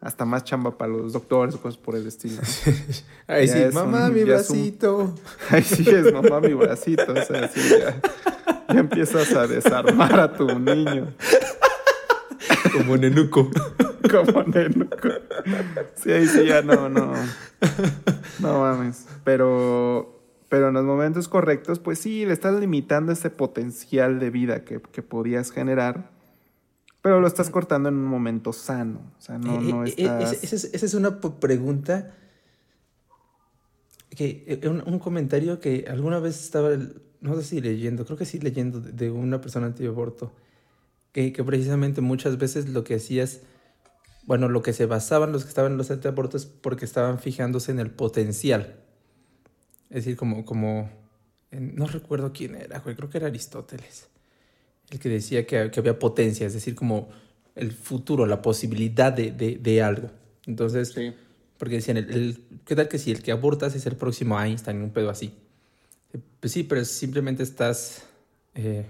Hasta más chamba para los doctores o cosas por el estilo. Ahí sí, mamá, mi bracito. Ahí sí es mamá, mi bracito. O sea, sí, ya, ya empiezas a desarmar a tu niño. Como nenuco. Como nenuco. Sí, ahí sí, ya no, no. No mames. Pero, pero en los momentos correctos, pues sí, le estás limitando ese potencial de vida que, que podías generar. Pero lo estás cortando en un momento sano. O sea, no, eh, no eh, eh, estás... esa es una pregunta que un, un, comentario que alguna vez estaba, no sé si leyendo, creo que sí leyendo de, una persona antiaborto, que, que precisamente muchas veces lo que hacías bueno, lo que se basaban los que estaban en los antiabortos porque estaban fijándose en el potencial. Es decir, como, como no recuerdo quién era, creo que era Aristóteles, el que decía que, había potencia, es decir, como el futuro, la posibilidad de, algo. Entonces, porque decían, el, ¿qué tal que si el que abortas es el próximo Einstein, un pedo así? Pues sí, pero simplemente estás... Eh,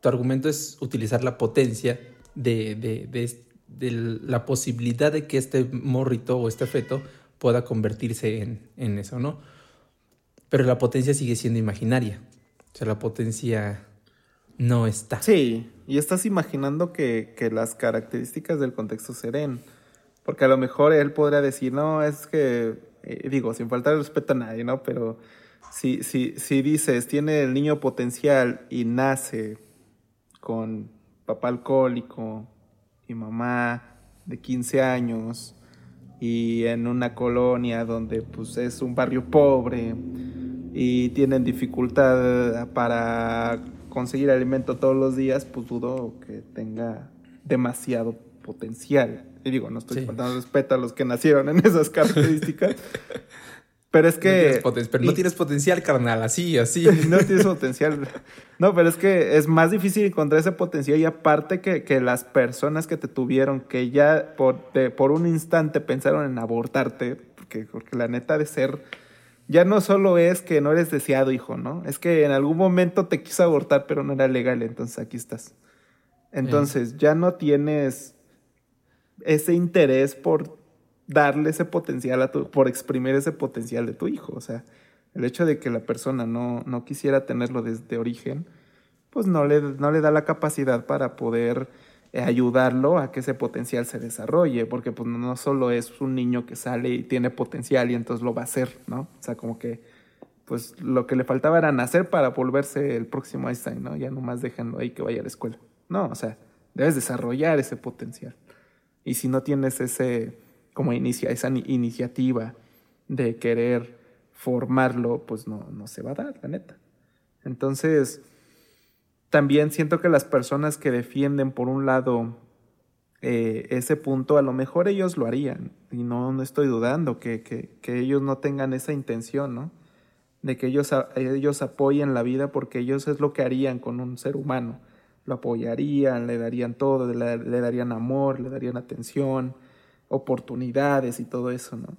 tu argumento es utilizar la potencia de, de, de, de la posibilidad de que este morrito o este feto pueda convertirse en, en eso, ¿no? Pero la potencia sigue siendo imaginaria. O sea, la potencia no está. Sí, y estás imaginando que, que, las características del contexto se den. Porque a lo mejor él podría decir, no, es que, eh, digo, sin faltar respeto a nadie, ¿no? Pero si, si, si dices, tiene el niño potencial y nace con papá alcohólico, mi mamá de 15 años y en una colonia donde pues es un barrio pobre y tienen dificultad para conseguir alimento todos los días, pues dudo que tenga demasiado potencial. Y digo, no estoy faltando respeto a los que nacieron en esas características, Pero es que. No pero no tienes potencial, carnal, así, así. No tienes potencial. No, pero es que es más difícil encontrar ese potencial y aparte que, que las personas que te tuvieron, que ya por, por un instante pensaron en abortarte, porque, porque la neta de ser. Ya no solo es que no eres deseado, hijo, ¿no? Es que en algún momento te quiso abortar, pero no era legal, entonces aquí estás. Entonces, ya no tienes ese interés por darle ese potencial a tu, por exprimir ese potencial de tu hijo. O sea, el hecho de que la persona no, no quisiera tenerlo desde origen, pues no le, no le da la capacidad para poder ayudarlo a que ese potencial se desarrolle, porque pues no solo es un niño que sale y tiene potencial y entonces lo va a hacer, ¿no? O sea, como que pues lo que le faltaba era nacer para volverse el próximo Einstein, ¿no? Ya nomás déjenlo ahí que vaya a la escuela. No, o sea, debes desarrollar ese potencial. Y si no tienes ese, como inicia esa iniciativa de querer formarlo, pues no, no se va a dar, la neta. Entonces, también siento que las personas que defienden, por un lado, eh, ese punto, a lo mejor ellos lo harían, y no, no estoy dudando que, que, que, ellos no tengan esa intención, ¿no? De que ellos, ellos apoyen la vida porque ellos es lo que harían con un ser humano. Lo apoyarían, le darían todo, le, le darían amor, le darían atención, oportunidades y todo eso, ¿no?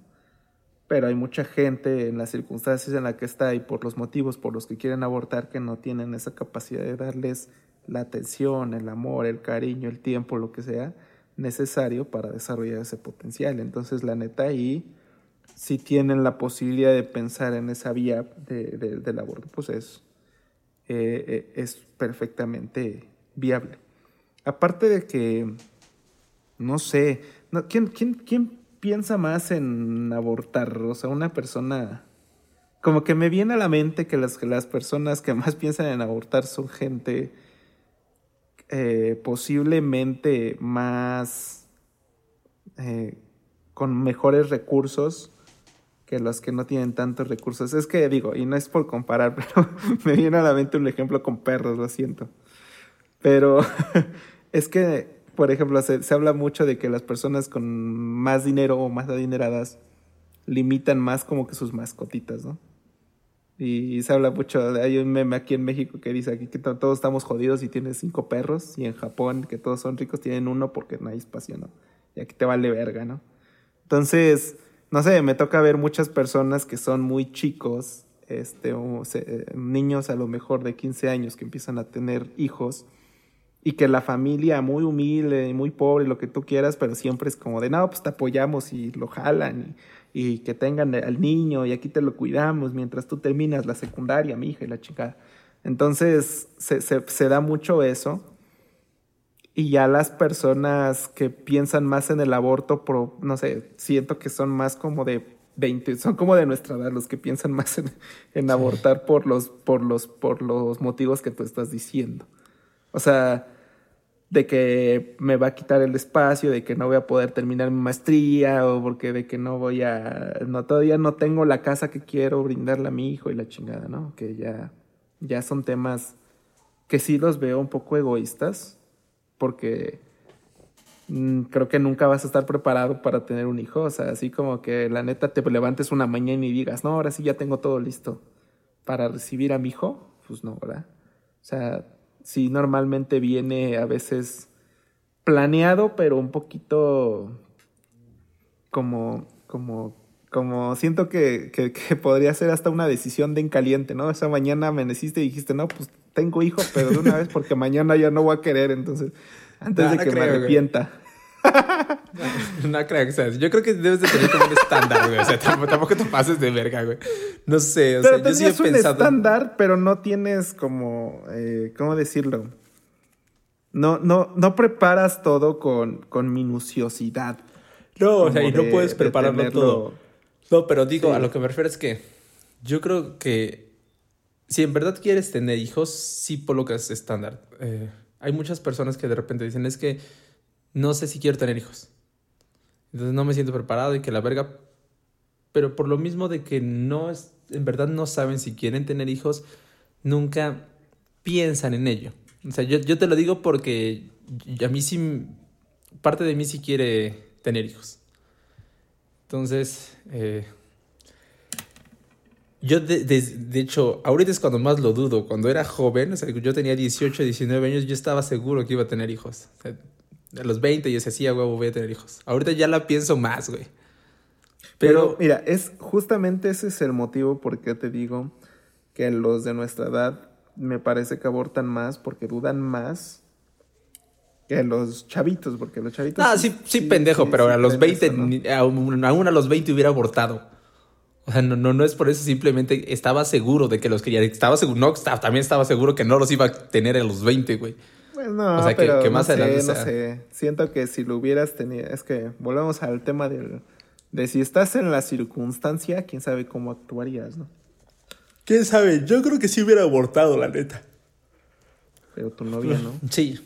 Pero hay mucha gente en las circunstancias en las que está y por los motivos por los que quieren abortar que no tienen esa capacidad de darles la atención, el amor, el cariño, el tiempo, lo que sea necesario para desarrollar ese potencial. Entonces, la neta, ahí si tienen la posibilidad de pensar en esa vía de, del aborto, pues es, eh, eh, es perfectamente viable. Aparte de que, no sé, ¿quién, quién, quién piensa más en abortar? O sea, una persona... Como que me viene a la mente que las, las personas que más piensan en abortar son gente eh, posiblemente más... Eh, con mejores recursos que los que no tienen tantos recursos. Es que digo, y no es por comparar, pero me viene a la mente un ejemplo con perros, lo siento. Pero es que, por ejemplo, se, se habla mucho de que las personas con más dinero o más adineradas limitan más como que sus mascotitas, ¿no? Y se habla mucho, hay un meme aquí en México que dice aquí que todos estamos jodidos y tienes cinco perros, y en Japón que todos son ricos tienen uno porque no hay espacio, ¿no? Y aquí te vale verga, ¿no? Entonces, no sé, me toca ver muchas personas que son muy chicos, este, o eh, niños a lo mejor de 15 años que empiezan a tener hijos y que la familia muy humilde, muy pobre, lo que tú quieras, pero siempre es como de, no, pues te apoyamos y lo jalan y, y que tengan al niño y aquí te lo cuidamos mientras tú terminas la secundaria, mi hija y la chica. Entonces se, se, se da mucho eso y ya las personas que piensan más en el aborto, pro, no sé, siento que son más como de 20, son como de nuestra edad los que piensan más en, en abortar por los, por, los, por los motivos que tú estás diciendo. O sea, de que me va a quitar el espacio, de que no voy a poder terminar mi maestría, o porque de que no voy a, no, todavía no tengo la casa que quiero brindarle a mi hijo y la chingada, ¿no? Que ya, ya son temas que sí los veo un poco egoístas, porque mm, creo que nunca vas a estar preparado para tener un hijo. O sea, así como que la neta te levantes una mañana y digas, no, ahora sí ya tengo todo listo para recibir a mi hijo. Pues no, ¿verdad? O sea, sí normalmente viene a veces planeado, pero un poquito como, como, como siento que, que, que podría ser hasta una decisión de en caliente, ¿no? Esa mañana amaneciste y dijiste, no, pues tengo hijo, pero de una vez porque mañana ya no voy a querer, entonces, antes No, de no que creo, me arrepienta. No creo que sea así. Yo creo que debes de tener como un estándar, güey. O sea, tampoco, tampoco te pases de verga, güey. No sé, o Pero sea, yo sí he tendrías un pensado. estándar, pero no tienes como, eh, ¿cómo decirlo? No, no, no preparas todo con, con minuciosidad. No, o sea, y no de- puedes de prepararlo tenerlo- todo. No, pero digo, Sí. a lo que me refiero es que yo creo que si en verdad quieres tener hijos, sí colocas estándar. Eh, hay muchas personas que de repente dicen, es que no sé si quiero tener hijos. Entonces no me siento preparado y que la verga... Pero por lo mismo de que no es, en verdad no saben si quieren tener hijos, nunca piensan en ello. O sea, yo, yo te lo digo porque a mí sí, parte de mí sí quiere tener hijos. Entonces, eh, yo de, de- de hecho, ahorita es cuando más lo dudo. Cuando era joven, o sea, yo tenía 18, 19 años, yo estaba seguro que iba a tener hijos. O sea, a los 20 yo decía, sí, a huevo, voy a tener hijos. Ahorita ya la pienso más, güey. Pero, Pero, mira, es justamente ese es el motivo por qué te digo que los de nuestra edad me parece que abortan más porque dudan más que los chavitos, porque los chavitos... no, sí, sí, pendejo, sí, pero sí a los creen 20, eso, ¿no? aún, aún a los 20 hubiera abortado. O sea, no, no, no es por eso, simplemente estaba seguro de que los quería. Estaba seguro, no, estaba- también estaba seguro que no los iba a tener a los 20, güey. Pues no, O sea, que- pero que más no adelante sé, no sé. Siento que si lo hubieras tenido... Es que volvemos al tema del, de si estás en la circunstancia, quién sabe cómo actuarías, ¿no? ¿Quién sabe? Yo creo que sí hubiera abortado, la neta. Pero tu novia, ¿no? Sí.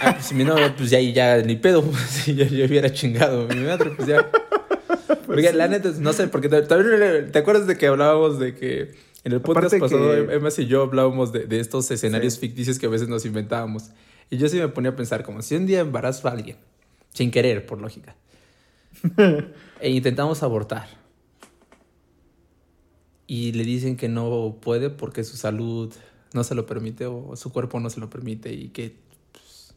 Ah, si mi novia, pues ya, ya ni pedo. Si yo, yo hubiera chingado. Mi madre, pues ya. Porque la neta, no sé, porque ta- también te acuerdas de que hablábamos de que en el podcast Aparte pasado, que- Emma y yo hablábamos de, de estos escenarios Sí. ficticios que a veces nos inventábamos. Y yo sí me ponía a pensar, como si un día embarazo a alguien, sin querer, por lógica, e intentamos abortar. Y le dicen que no puede porque su salud no se lo permite o su cuerpo no se lo permite y que pues,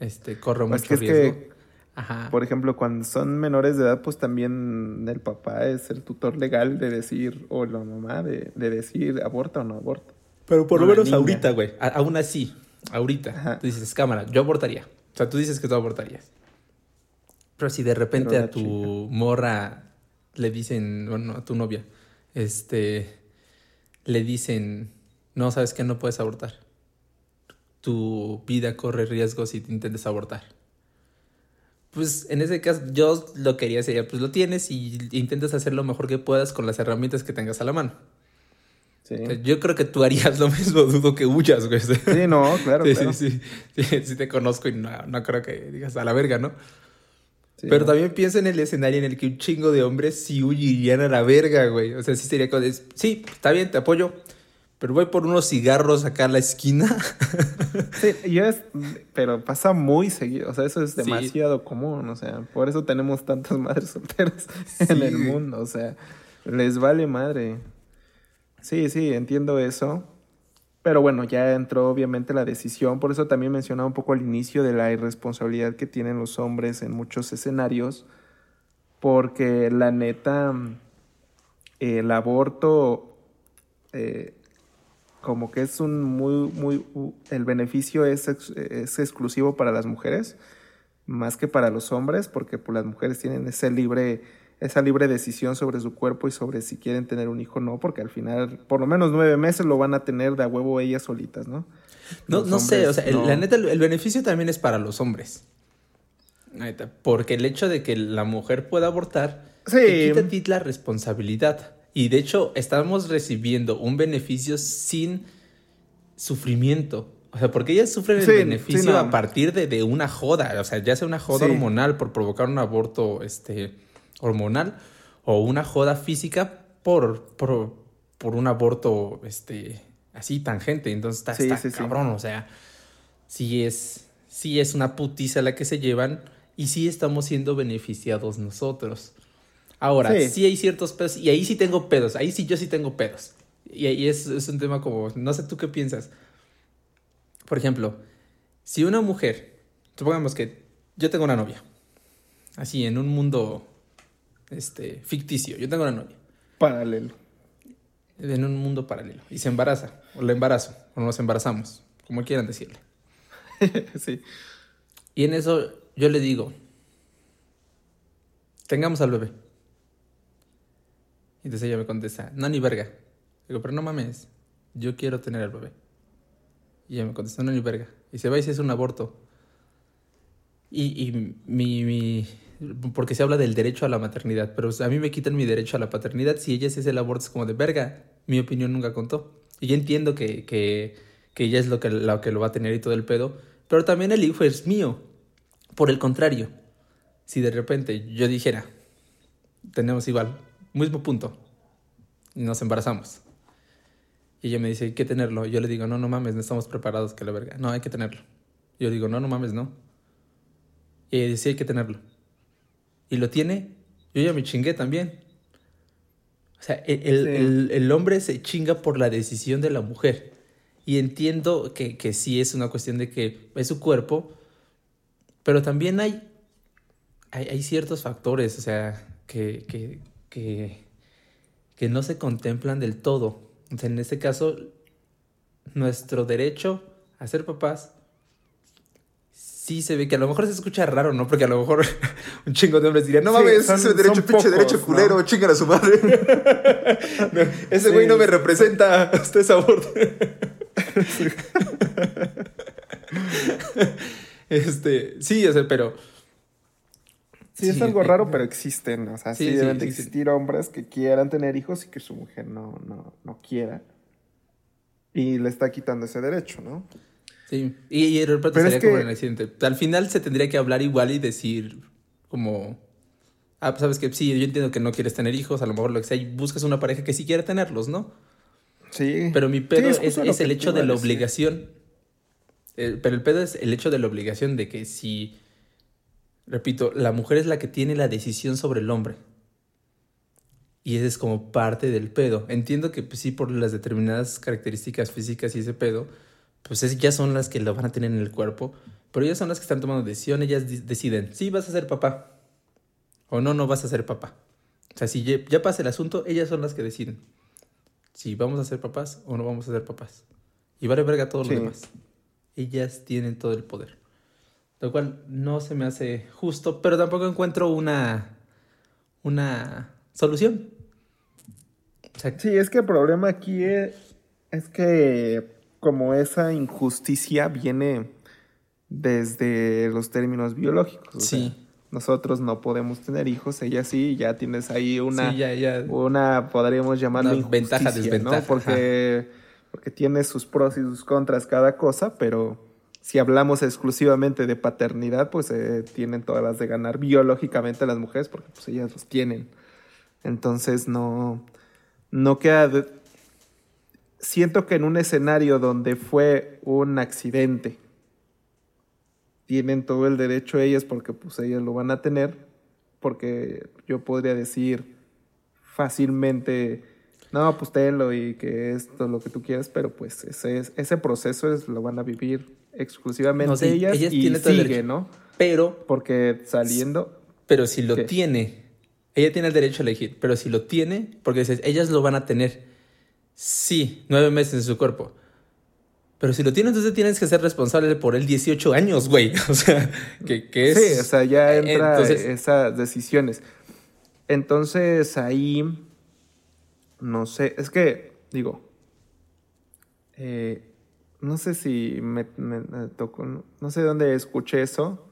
este, corre Pues mucho que es riesgo. que Ajá. Por ejemplo, cuando son menores de edad, pues también el papá es el tutor legal de decir, o la mamá de, de decir aborta o no aborta. Pero por lo menos niña. ahorita, güey. a- Aún así, ahorita. Ajá. Tú dices, cámara, yo abortaría. O sea, tú dices que tú abortarías. Pero si de repente a tu chica. morra le dicen, bueno, a tu novia, este, le dicen, no, sabes que no puedes abortar. Tu vida corre riesgos si te intentes abortar. Pues en ese caso, yo lo que haría sería, pues lo tienes y intentas hacer lo mejor que puedas con las herramientas que tengas a la mano. Sí, O sea, Yo creo que tú harías lo mismo, dudo que huyas, güey. Sí, sí no, claro, sí, claro. sí, sí, sí te conozco y no, no creo que digas a la verga, ¿no? Pero también piensa en el escenario en el que un chingo de hombres sí huirían a la verga, güey. O sea, sí sería como, sí, está bien, te apoyo, pero voy por unos cigarros acá a la esquina. Sí, yo es, pero pasa muy seguido, o sea, eso es demasiado común, o sea, por eso tenemos tantas madres solteras en el mundo, o sea, les vale madre. Sí, sí, entiendo eso. Pero bueno, ya entró obviamente la decisión, por eso también mencionaba un poco al inicio de la irresponsabilidad que tienen los hombres en muchos escenarios, porque la neta, el aborto, eh, como que es un muy, muy, el beneficio es, es exclusivo para las mujeres, más que para los hombres, porque pues, las mujeres tienen ese libre esa libre decisión sobre su cuerpo y sobre si quieren tener un hijo o no, porque al final, por lo menos nueve meses lo van a tener de a huevo ellas solitas, ¿no? No, no sé, o sea, la neta, el, beneficio también es para los hombres. Porque el hecho de que la mujer pueda abortar sí. te quita a ti la responsabilidad. Y de hecho, estamos recibiendo un beneficio sin sufrimiento. O sea, porque ellas sufren el beneficio a partir de, de, una joda. O sea, ya sea una joda hormonal por provocar un aborto, este hormonal o una joda física por, por, por un aborto este, así tangente. Entonces está, cabrón, o sea, sí es, sí es una putiza la que se llevan y sí estamos siendo beneficiados nosotros. Ahora, sí. hay ciertos pedos, y ahí sí tengo pedos, ahí sí yo sí tengo pedos. Y ahí es, es un tema como, no sé tú qué piensas. Por ejemplo, si una mujer, supongamos que yo tengo una novia, así en un mundo este, ficticio. Yo tengo una novia. Paralelo. En un mundo paralelo. Y se embaraza. O la embarazo. O nos embarazamos. Como quieran decirle. sí. Y en eso yo le digo, tengamos al bebé. Y entonces ella me contesta, no, ni verga. Digo, pero no mames, yo quiero tener al bebé. Y ella me contesta, no, ni verga. Y se va y se hace un aborto. Y, y mi, mi, porque se habla del derecho a la maternidad, pero a mí me quitan mi derecho a la paternidad si ella se hace el aborto es como de verga, mi opinión nunca contó. Y yo entiendo que, que, ella es lo que, lo que lo va a tener y todo el pedo, pero también el hijo es mío. Por el contrario, si de repente yo dijera, tenemos igual, mismo punto, y nos embarazamos, y ella me dice, hay que tenerlo, yo le digo, no, no mames, no estamos preparados, que la verga, no, hay que tenerlo. Yo digo, no, no mames, no. Y ella dice, hay que tenerlo y lo tiene, yo ya me chingué también. O sea, el, hombre se chinga por la decisión de la mujer. Y entiendo que, que sí es una cuestión de que es su cuerpo, pero también hay, hay, ciertos factores, o sea, que, que, que, que no se contemplan del todo. O sea, en este caso, nuestro derecho a ser papás sí se ve que a lo mejor se escucha raro, ¿no? Porque a lo mejor un chingo de hombres dirían, no mames, ese derecho, pinche derecho culero, chingan a su madre. ese güey no me representa, usted es aborto. este, sí, o sea, pero... Sí, es algo raro, pero existen. O sea, sí, deben de existir hombres que quieran tener hijos y que su mujer no, no, no quiera. Y le está quitando ese derecho, ¿no? Sí, y, el reparto sería como un accidente. Al final se tendría que hablar igual y decir como... Ah, pues sabes que sí, yo entiendo que no quieres tener hijos, a lo mejor lo que sea, y buscas una pareja que sí quiera tenerlos, ¿no? Sí. Pero mi pedo es, el hecho de la obligación. pero el pedo es el hecho de la obligación de que si, repito, la mujer es la que tiene la decisión sobre el hombre. Y ese es como parte del pedo. Entiendo que pues, sí, por las determinadas características físicas y ese pedo, pues es, ya son las que lo van a tener en el cuerpo, pero ellas son las que están tomando decisión, ellas deciden, sí, vas a ser papá, o no, no vas a ser papá. O sea, si ya, pasa el asunto, ellas son las que deciden si vamos a ser papás o no vamos a ser papás. Y vale verga todo lo demás. Ellas tienen todo el poder. Lo cual no se me hace justo, pero tampoco encuentro una, una solución. sí, es que el problema aquí es que como esa injusticia viene desde los términos biológicos. sí. nosotros no podemos tener hijos, ella sí, ya tienes ahí una, una podríamos llamarlo una ventaja, desventaja. ¿no? Porque, porque tiene sus pros y sus contras cada cosa, pero si hablamos exclusivamente de paternidad, pues eh, tienen todas las de ganar biológicamente las mujeres, porque pues ellas los tienen. Entonces no, no queda... de- Siento que en un escenario donde fue un accidente, tienen todo el derecho ellas porque pues ellas lo van a tener, porque yo podría decir fácilmente, no, pues tenlo y que esto es lo que tú quieras, pero pues ese, es- ese proceso es, lo van a vivir exclusivamente No, sí, ellas, ellas y sigue. ¿no? Pero, Porque saliendo, pero si lo ¿Qué? tiene, ella tiene el derecho a elegir, pero si lo tiene, porque dices, ellas lo van a tener, sí, nueve meses en su cuerpo. Pero si lo tiene, entonces tienes que ser responsable por él 18 años, güey. O sea, que, que es... sí, o sea, ya entra Entonces- esas decisiones. Entonces ahí, no sé, es que, digo, eh, no sé si me, me- tocó, no sé dónde escuché eso.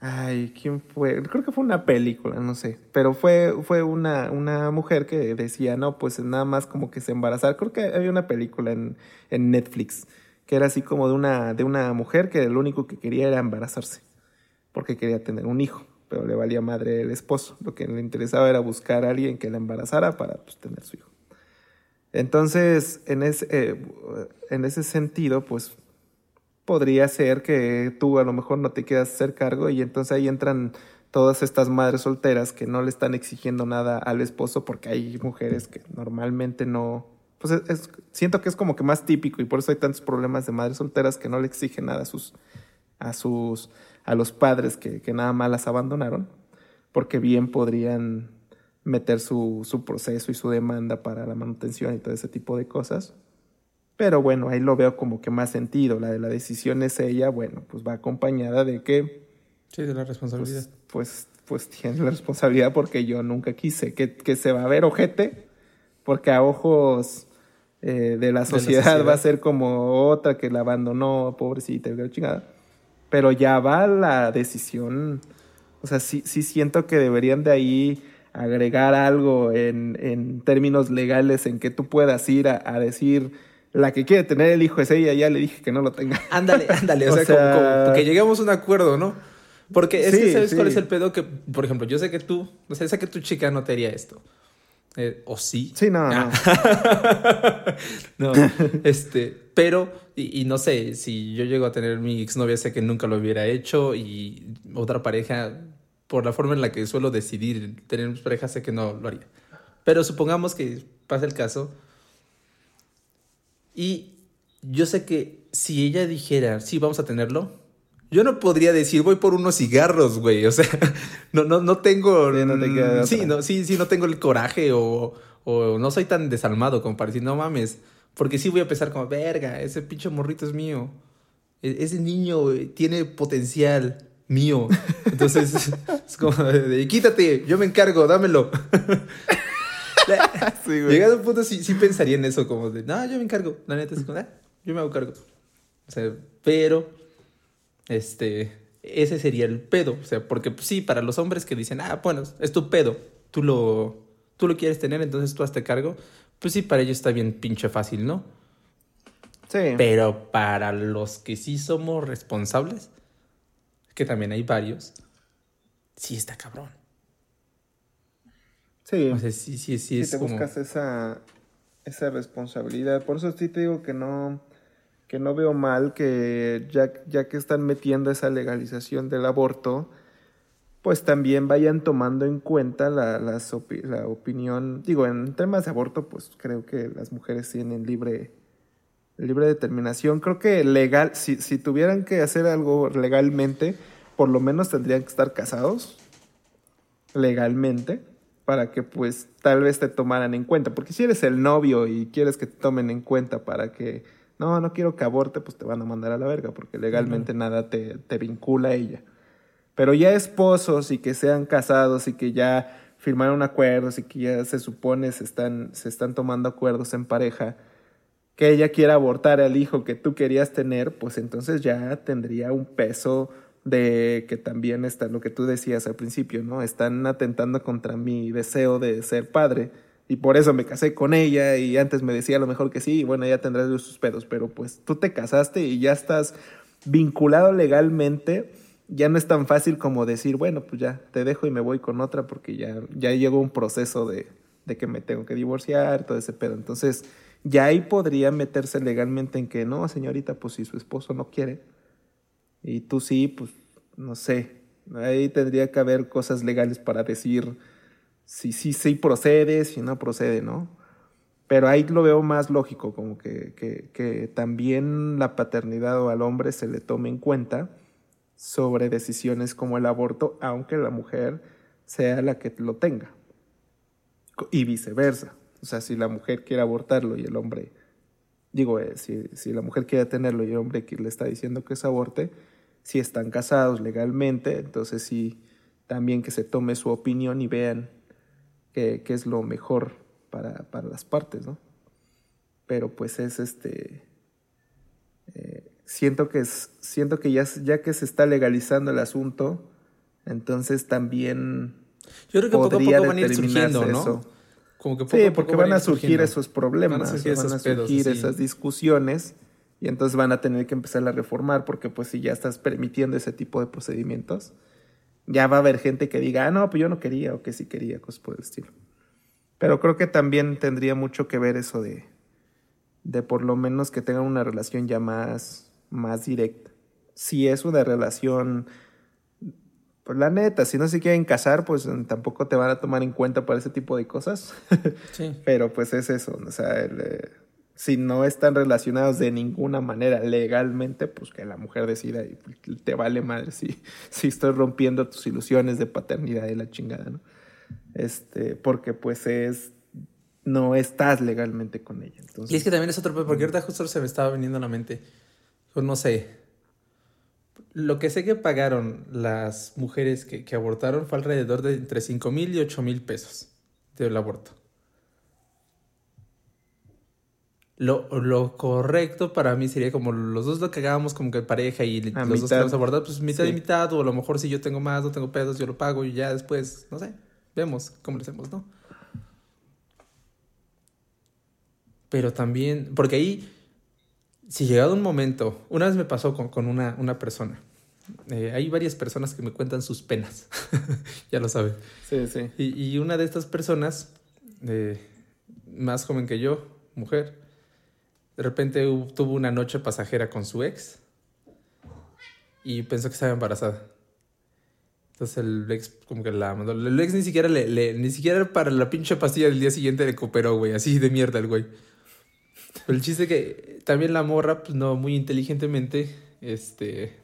Ay, ¿quién fue? Creo que fue una película, no sé. Pero fue, fue una, una mujer que decía, no, pues nada más como que se embarazara. Creo que había una película en, en Netflix que era así como de una, de una mujer que lo único que quería era embarazarse. Porque quería tener un hijo, pero le valía madre el esposo. Lo que le interesaba era buscar a alguien que la embarazara para pues, tener su hijo. Entonces, en ese, eh, en ese sentido, pues podría ser que tú a lo mejor no te quieras hacer cargo y entonces ahí entran todas estas madres solteras que no le están exigiendo nada al esposo porque hay mujeres que normalmente no, pues es, es- siento que es como que más típico y por eso hay tantos problemas de madres solteras que no le exigen nada a sus, a sus, a los padres que, que nada más las abandonaron porque bien podrían meter su, su proceso y su demanda para la manutención y todo ese tipo de cosas. Pero bueno, ahí lo veo como que más sentido. La de la decisión es ella, bueno, pues va acompañada de que Sí, de la responsabilidad. pues, pues, pues tiene la responsabilidad porque yo nunca quise que, que se va a ver ojete, porque a ojos eh, de la sociedad sociedad. va a ser como otra que la abandonó, pobrecita, la chingada. Pero ya va la decisión, o sea, sí, sí siento que deberían de ahí agregar algo en, en términos legales en que tú puedas ir a, a decir, la que quiere tener el hijo es ella, ya le dije que no lo tenga. Ándale, ándale, o, O sea, sea- como- como que lleguemos a un acuerdo, ¿no? Porque es que Sí, sabes cuál es el pedo que, por ejemplo, yo sé que tú, o sea, sé que tu chica no te haría esto. Eh, ¿O sí? Sí, no, no. Ah. no, este, pero, y, y no sé, si yo llego a tener mi exnovia, sé que nunca lo hubiera hecho y otra pareja, por la forma en la que suelo decidir tener mis parejas, sé que no lo haría. Pero supongamos que pasa el caso y yo sé que si ella dijera, sí, vamos a tenerlo, yo no podría decir, voy por unos cigarros, güey. O sea, no, no, no tengo. Sí, no te de sí, no, sí, sí, no tengo el coraje o, o no soy tan desalmado como para decir, no mames. Porque sí voy a pensar como, verga, ese pinche morrito es mío. E- ese niño güey, tiene potencial mío. Entonces, es como, quítate, yo me encargo, dámelo. Sí, güey. Llegado a un punto sí, sí pensaría en eso, como de, no, yo me encargo. La neta es como, "Ah, yo me hago cargo. O sea, pero, este, ese sería el pedo. O sea, porque pues, sí, para los hombres que dicen, ah, bueno, es tu pedo, tú lo, tú lo quieres tener, entonces tú hazte cargo. Pues sí, para ellos está bien pinche fácil, ¿no? Sí. Pero para los que sí somos responsables, que también hay varios, sí está cabrón. Sí. O sea, sí, sí, sí, si es te como... buscas esa, esa responsabilidad. Por eso sí te digo que no, que no veo mal que ya, ya que están metiendo esa legalización del aborto, pues también vayan tomando en cuenta la, opi- la opinión. Digo, en temas de aborto, pues creo que las mujeres tienen libre, libre determinación. Creo que legal, si, si tuvieran que hacer algo legalmente, por lo menos tendrían que estar casados legalmente para que pues tal vez te tomaran en cuenta. Porque si eres el novio y quieres que te tomen en cuenta para que no, no quiero que aborte, pues te van a mandar a la verga porque legalmente nada te, te vincula a ella. Pero ya esposos y que sean casados y que ya firmaron acuerdos y que ya se supone se están, se están tomando acuerdos en pareja, que ella quiera abortar al hijo que tú querías tener, pues entonces ya tendría un peso de que también está lo que tú decías al principio, ¿no? Están atentando contra mi deseo de ser padre, y por eso me casé con ella y antes me decía a lo mejor que sí y bueno, ya tendrás sus pedos, pero pues tú te casaste y ya estás vinculado legalmente, ya no es tan fácil como decir, bueno, pues ya te dejo y me voy con otra porque ya, ya llegó un proceso de, de que me tengo que divorciar, todo ese pedo. Entonces, ya ahí podría meterse legalmente en que no, señorita, pues si su esposo no quiere y tú sí, pues no sé. Ahí tendría que haber cosas legales para decir si sí sí, procede, si no procede, ¿no? Pero ahí lo veo más lógico, como que, que, que también la paternidad o al hombre se le tome en cuenta sobre decisiones como el aborto, aunque la mujer sea la que lo tenga. Y viceversa. O sea, si la mujer quiere abortarlo y el hombre, digo, eh, si, si la mujer quiere tenerlo y el hombre que le está diciendo que es aborte, si están casados legalmente, entonces sí, también que se tome su opinión y vean qué, es lo mejor para, para, las partes, ¿no? Pero pues es este... Eh, siento que, es, siento que ya, ya que se está legalizando el asunto, entonces también... Yo creo que poco a poco van a ir surgiendo, ¿no? Eso. Como que poco sí, porque van a surgir esos problemas, van a surgir, van a surgir esas discusiones y entonces van a tener que empezar a reformar porque pues si ya estás permitiendo ese tipo de procedimientos, ya va a haber gente que diga, ah, no, pues yo no quería o que sí quería, cosas por el estilo. Pero creo que también tendría mucho que ver eso de, de por lo menos que tengan una relación ya más, más directa. Si es una relación, pues la neta, si no se quieren casar, pues tampoco te van a tomar en cuenta para ese tipo de cosas. Sí. Pero pues es eso, o sea, el, eh, si no están relacionados de ninguna manera legalmente, pues que la mujer decida y te vale madre si, si estoy rompiendo tus ilusiones de paternidad y la chingada, ¿no? Este, porque pues es, no estás legalmente con ella. Y es que también es otro, porque ahorita justo se me estaba viniendo a la mente, pues no sé, lo que sé que pagaron las mujeres que, que abortaron fue alrededor de entre 5 mil y 8 mil pesos del aborto. Lo, lo, correcto para mí sería como los dos lo que hagamos como que pareja y los dos queremos abordar, pues mitad y mitad, o a lo mejor si yo tengo más, no tengo pedos, yo lo pago y ya después, no sé, vemos cómo lo hacemos, ¿no? Pero también, porque ahí, si llegado un momento, una vez me pasó con, con una, una persona, eh, hay varias personas que me cuentan sus penas, ya lo saben. Sí, sí. Y, y una de estas personas, eh, más joven que yo, mujer, de repente tuvo una noche pasajera con su ex y pensó que estaba embarazada. Entonces el ex como que la mandó. El ex ni siquiera le, ni siquiera para la pinche pastilla del día siguiente le cooperó, güey. Así de mierda el güey. Pero el chiste que también la morra, pues no, muy inteligentemente, este...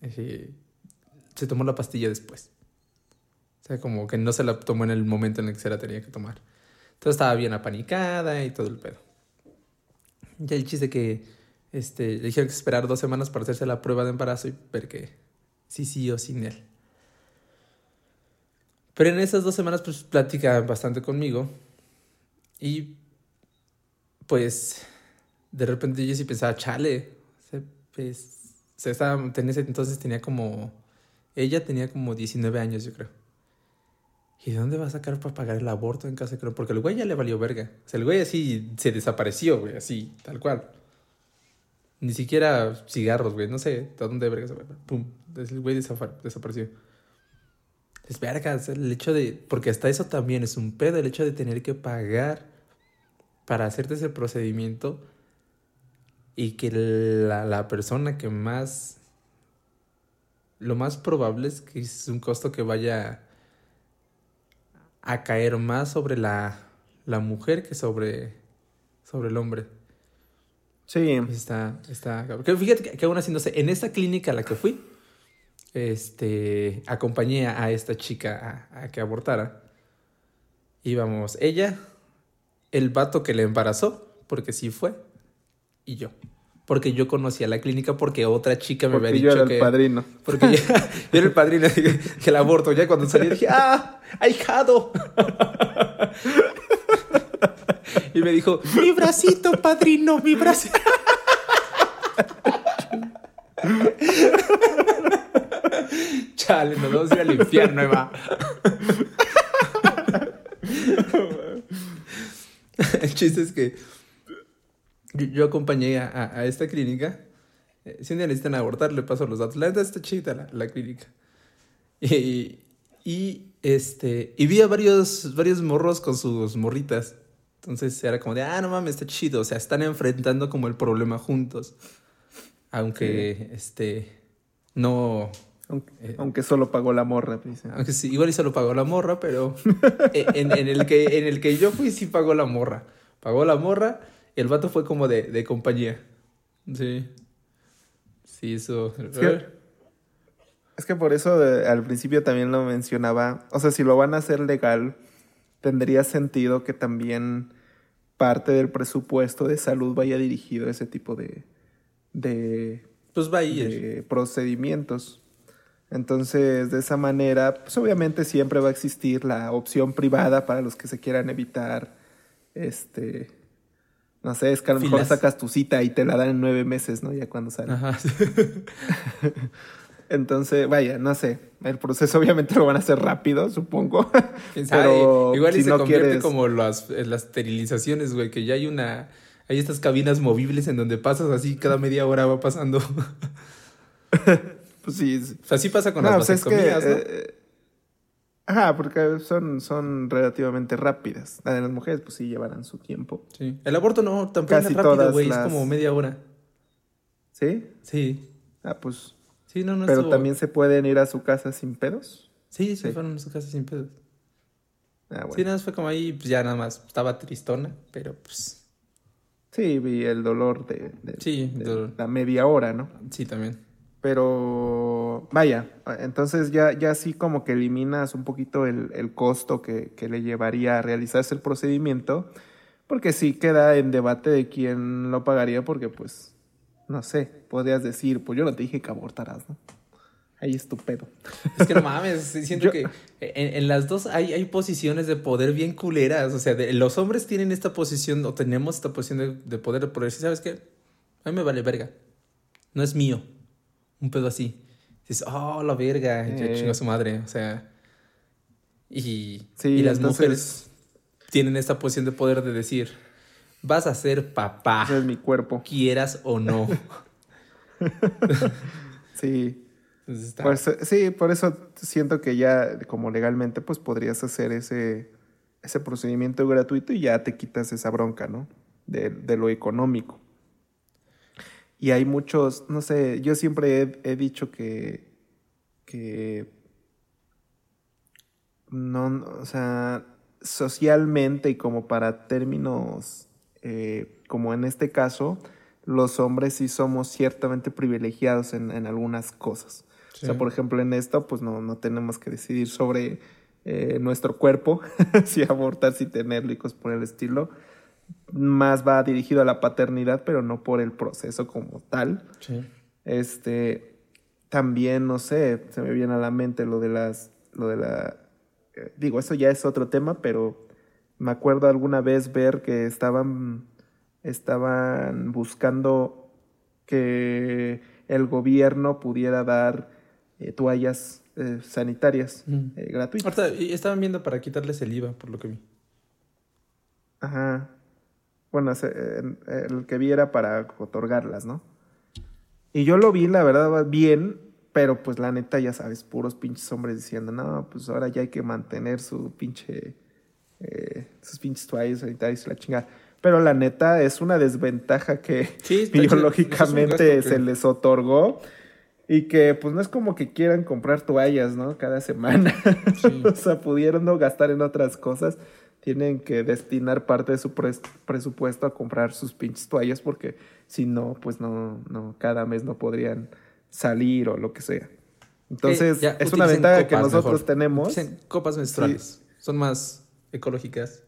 Se tomó la pastilla después. O sea, como que no se la tomó en el momento en el que se la tenía que tomar. Entonces estaba bien apanicada y todo el pedo. Ya el chiste que este, le dijeron que esperar dos semanas para hacerse la prueba de embarazo y ver que sí, sí o sin él. Pero en esas dos semanas, pues platica bastante conmigo. Y pues de repente yo sí pensaba, chale. pues, se estaba, en ese entonces tenía como. Ella tenía como 19 años, yo creo. ¿Y de dónde va a sacar para pagar el aborto en casa de Porque el güey ya le valió verga. O sea, el güey así se desapareció, güey, así, tal cual. Ni siquiera cigarros, güey, no sé de dónde verga se Pum, el güey desapareció. Es verga, el hecho de. Porque hasta eso también es un pedo, el hecho de tener que pagar para hacerte ese procedimiento y que la, la persona que más. Lo más probable es que es un costo que vaya a caer más sobre la, la mujer que sobre, sobre el hombre. Sí. Está, está. Fíjate que, aún así, no sé, en esta clínica a la que fui, este, acompañé a esta chica a, a que abortara. Íbamos ella, el vato que le embarazó, porque sí fue, y yo porque yo conocía la clínica porque otra chica me había dicho yo era el padrino. Porque yo, era el padrino que, el aborto. Ya cuando salí dije, ¡ah! ¡Ahijado! y me dijo, ¡mi bracito, padrino! ¡Mi bracito! Chale, nos vamos a ir al infierno, Eva. el chiste es que yo, yo acompañé a, a- a esta clínica. Eh, Si un día necesitan abortar, le paso los datos. La neta está chida la, la clínica. Y, y, este, y vi a varios, varios morros con sus morritas. Entonces era como de, ah, no mames, está chido. O sea, están enfrentando como el problema juntos. Aunque, este, no, Aunque, Eh. aunque solo pagó la morra, aunque sí, igual y se lo pagó la morra, pero en, en el que, en el que yo fui sí pagó la morra. Pagó la morra el vato fue como de, de compañía. Sí. Sí, eso. que- Es que por eso eh, al principio también lo mencionaba. O sea, si lo van a hacer legal, tendría sentido que también parte del presupuesto de salud vaya dirigido a ese tipo de, de, Pues va a ir. de procedimientos. Entonces, de esa manera, pues obviamente siempre va a existir la opción privada para los que se quieran evitar, este, no sé, es que a lo mejor sacas tu cita y te la dan en nueve meses, ¿no? Ya cuando sale. Ajá. Entonces, vaya, no sé, el proceso obviamente lo van a hacer rápido, supongo. Pero Igual y se no convierte quieres- como las, las esterilizaciones, güey, que ya hay una. Hay estas cabinas movibles en donde pasas así, cada media hora va pasando. Pues sí, O sea, sí pasa con no, las pues es que, vasectomías, ¿no? eh, ajá, porque son, son relativamente rápidas. La de las mujeres, pues sí, llevarán su tiempo. Sí. El aborto no, tampoco es rápido, güey, las- es como media hora. ¿Sí? Sí. Ah, pues. Sí, no, no Pero estuvo- también se pueden ir a su casa sin pedos. Sí, se fueron a su casa sin pedos. Ah, bueno. Sí, nada más fue como ahí, pues ya nada más. Estaba tristona, pero pues. Sí, vi el dolor de, de- Sí, de dolor. la media hora, ¿no? Sí, también. Pero vaya, entonces ya, ya sí como que eliminas un poquito el, el costo que, que le llevaría a realizarse el procedimiento, porque sí queda en debate de quién lo pagaría, porque pues, no sé, podrías decir, pues yo no te dije que abortaras, ¿no? Ahí es tu pedo. Es que no mames, siento Yo- que en, en las dos hay, hay posiciones de poder bien culeras. O sea, de- los hombres tienen esta posición, o tenemos esta posición de, de poder, de poder decir, ¿sabes qué? A mí me vale verga. No es mío. Un pedo así. Dices, oh, la verga, ya Eh. chingó a su madre. O sea. Y, Sí, y las entonces- mujeres tienen esta posición de poder de decir, vas a ser papá, Ese es mi cuerpo. quieras o no. Sí. Pues, sí, por eso siento que ya como legalmente pues podrías hacer ese, ese procedimiento gratuito y ya te quitas esa bronca, ¿no? De, de lo económico. Y hay muchos, no sé, yo siempre he, he dicho que, que no, no, o sea, socialmente y como para términos, eh, como en este caso, los hombres sí somos ciertamente privilegiados en, en algunas cosas. O sea, por ejemplo, en esto, pues no, no tenemos que decidir sobre eh, nuestro cuerpo, si abortar, si tenerlo y cosas por el estilo. Más va dirigido a la paternidad, pero no por el proceso como tal. Sí. Este, también, no sé, se me viene a la mente lo de las, lo de la, eh, digo, eso ya es otro tema, pero me acuerdo alguna vez ver que estaban, estaban buscando que el gobierno pudiera dar eh, toallas eh, sanitarias gratuitas. Ahorita estaban viendo para quitarles el IVA, por lo que vi. Ajá. Bueno, el que vi era para otorgarlas, ¿no? Y yo lo vi, la verdad, bien, pero pues la neta, ya sabes, puros pinches hombres diciendo, no, pues ahora ya hay que mantener su pinche, eh, sus pinches toallas sanitarias y la chingada. Pero la neta es una desventaja que Sí, biológicamente es que- se les otorgó y que pues no es como que quieran comprar toallas, ¿no? Cada semana. Sí. o sea, pudieron no gastar en otras cosas. Tienen que destinar parte de su pres- presupuesto a comprar sus pinches toallas porque si no, pues no, no, cada mes no podrían salir o lo que sea. Entonces, ya, es una ventaja que nosotros mejor. tenemos. Utilicen copas menstruales. Son más ecológicas.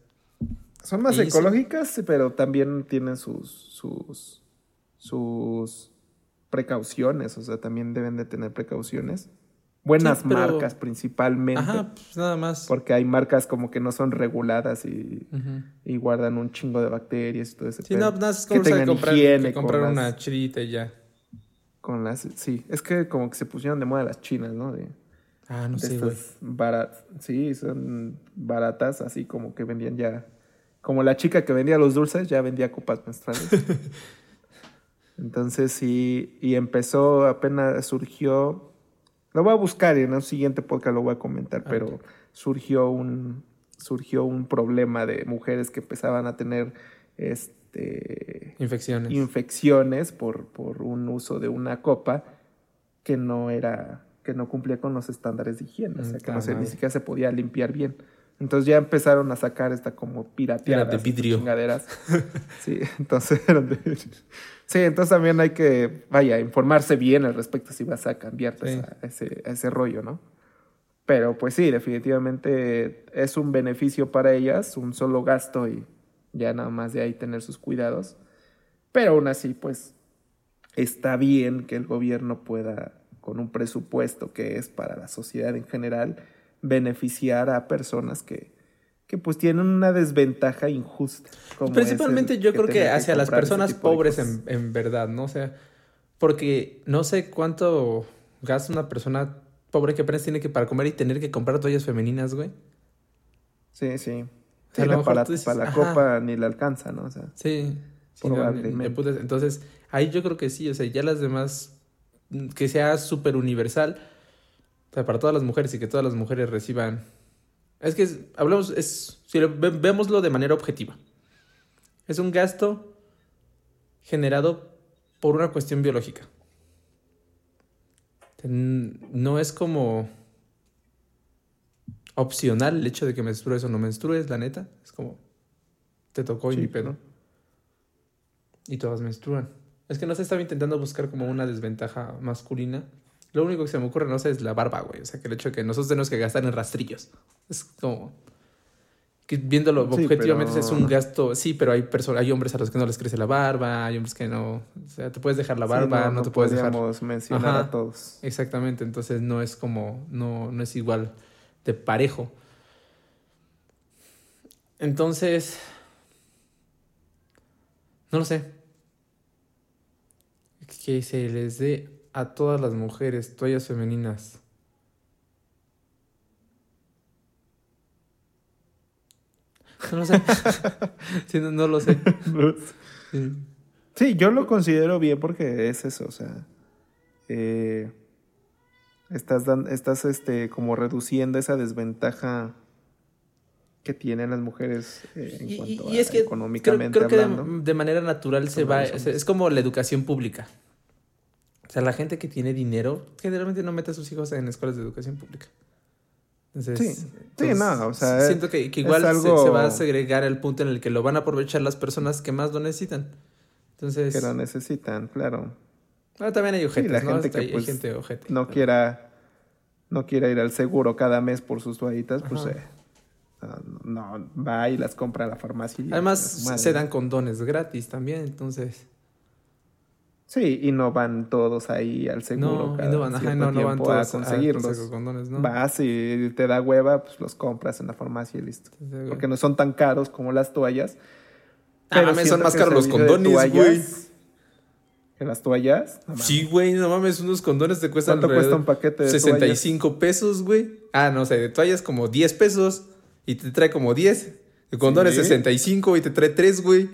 Son más Y ecológicas, pero también tienen sus, sus, sus precauciones, o sea, también deben de tener precauciones. Buenas Sí, pero- marcas principalmente, Ajá, pues nada más. porque hay marcas como que no son reguladas y, y guardan un chingo de bacterias y todo ese Sí, pedo. no, nada, es Que como tengan comprar, que comprar una chirita y ya. Con las, sí, es que como que se pusieron de moda las chinas, ¿no? De, Ah, no de sé, güey. baratas, sí, son baratas, así como que vendían ya como la chica que vendía los dulces, ya vendía copas menstruales. Entonces sí, y empezó, apenas surgió, lo voy a buscar y en el siguiente podcast lo voy a comentar, pero surgió un, surgió un problema de mujeres que empezaban a tener este, Infecciones. infecciones por, por un uso de una copa que no era, que no cumplía con los estándares de higiene, o sea, que no se, ni siquiera se podía limpiar bien. Entonces ya empezaron a sacar esta como pirateadas. Era de vidrio. Chingaderas. Sí, entonces. Sí, entonces también hay que, vaya, informarse bien al respecto si vas a cambiarte Sí. esa- ese, ese rollo, ¿no? Pero pues sí, definitivamente es un beneficio para ellas, un solo gasto y ya nada más de ahí tener sus cuidados. Pero aún así, pues está bien que el gobierno pueda, con un presupuesto que es para la sociedad en general, beneficiar a personas que, que pues tienen una desventaja injusta. como Principalmente yo creo que hacia las personas pobres en, en verdad, ¿no? O sea, porque no sé cuánto gasta una persona pobre que apenas tiene que para comer y tener que comprar toallas femeninas, güey. Sí, sí. O sea, la- para, dices, para la ajá. copa ni le alcanza, ¿no? O sea, Sí. no, entonces, ahí yo creo que sí, o sea, ya las demás, que sea súper universal, o sea, para todas las mujeres y que todas las mujeres reciban. Es que es- hablamos, es, si lo, ve- vémoslo de manera objetiva. Es un gasto generado por una cuestión biológica. No es como opcional el hecho de que menstrues o no menstrues, la neta. Es como, te tocó y Sí, ni pedo. Y todas menstruan. Es que no se estaba intentando buscar como una desventaja masculina. Lo único que se me ocurre, no sé, es la barba, güey. O sea, que el hecho de que nosotros tenemos que gastar en rastrillos. Es como... Que viéndolo Sí, objetivamente pero- es un gasto... Sí, pero hay personas, hay hombres a los que no les crece la barba, hay hombres que no... O sea, te puedes dejar la Sí, barba, no, te puedes dejar... mencionar Ajá. a todos. Exactamente, entonces no es como, no, no es igual de parejo. Entonces, no lo sé. Que se les dé a todas las mujeres toallas femeninas. No lo sé. Sí, no, no lo sé. Sí. Sí, yo lo considero bien porque es eso, o sea, eh, estás, dan- estás este, como reduciendo esa desventaja que tienen las mujeres eh, en Y, cuanto y a es que creo, económicamente creo que de, hablando. de manera natural se va, es como la educación pública. O sea, la gente que tiene dinero generalmente no mete a sus hijos en escuelas de educación pública. Entonces, Sí, sí, entonces, no, o sea, siento que, que igual se- algo- se, va a segregar el punto en el que lo van a aprovechar las personas que más lo necesitan. Entonces, que lo necesitan, claro. ah, también hay ojetes, la ¿no? gente Hasta que, hay, hay pues, gente ojete. No quiera, no quiera ir al seguro cada mes por sus toallitas, pues Ajá. eh, no, no, va y las compra a la farmacia. y Además, se dan condones gratis también, entonces... Sí, y no van todos ahí al seguro No, y cada no van, ajá, no, no van a todos a- a conseguirlos. conseguir condones, ¿no? Vas y te da hueva, pues los compras en la farmacia y listo. Entonces, Porque no son tan caros como las toallas. Ah, mames, son más caros el los condones, toallas- güey. ¿Que las toallas? No. Sí, güey, no mames, unos condones te cuestan ¿Cuánto cuesta un paquete de 65 pesos, güey. Ah, no, o sea, de toallas como 10 pesos y te trae como 10. De condones Sí. 65 y te trae 3, güey.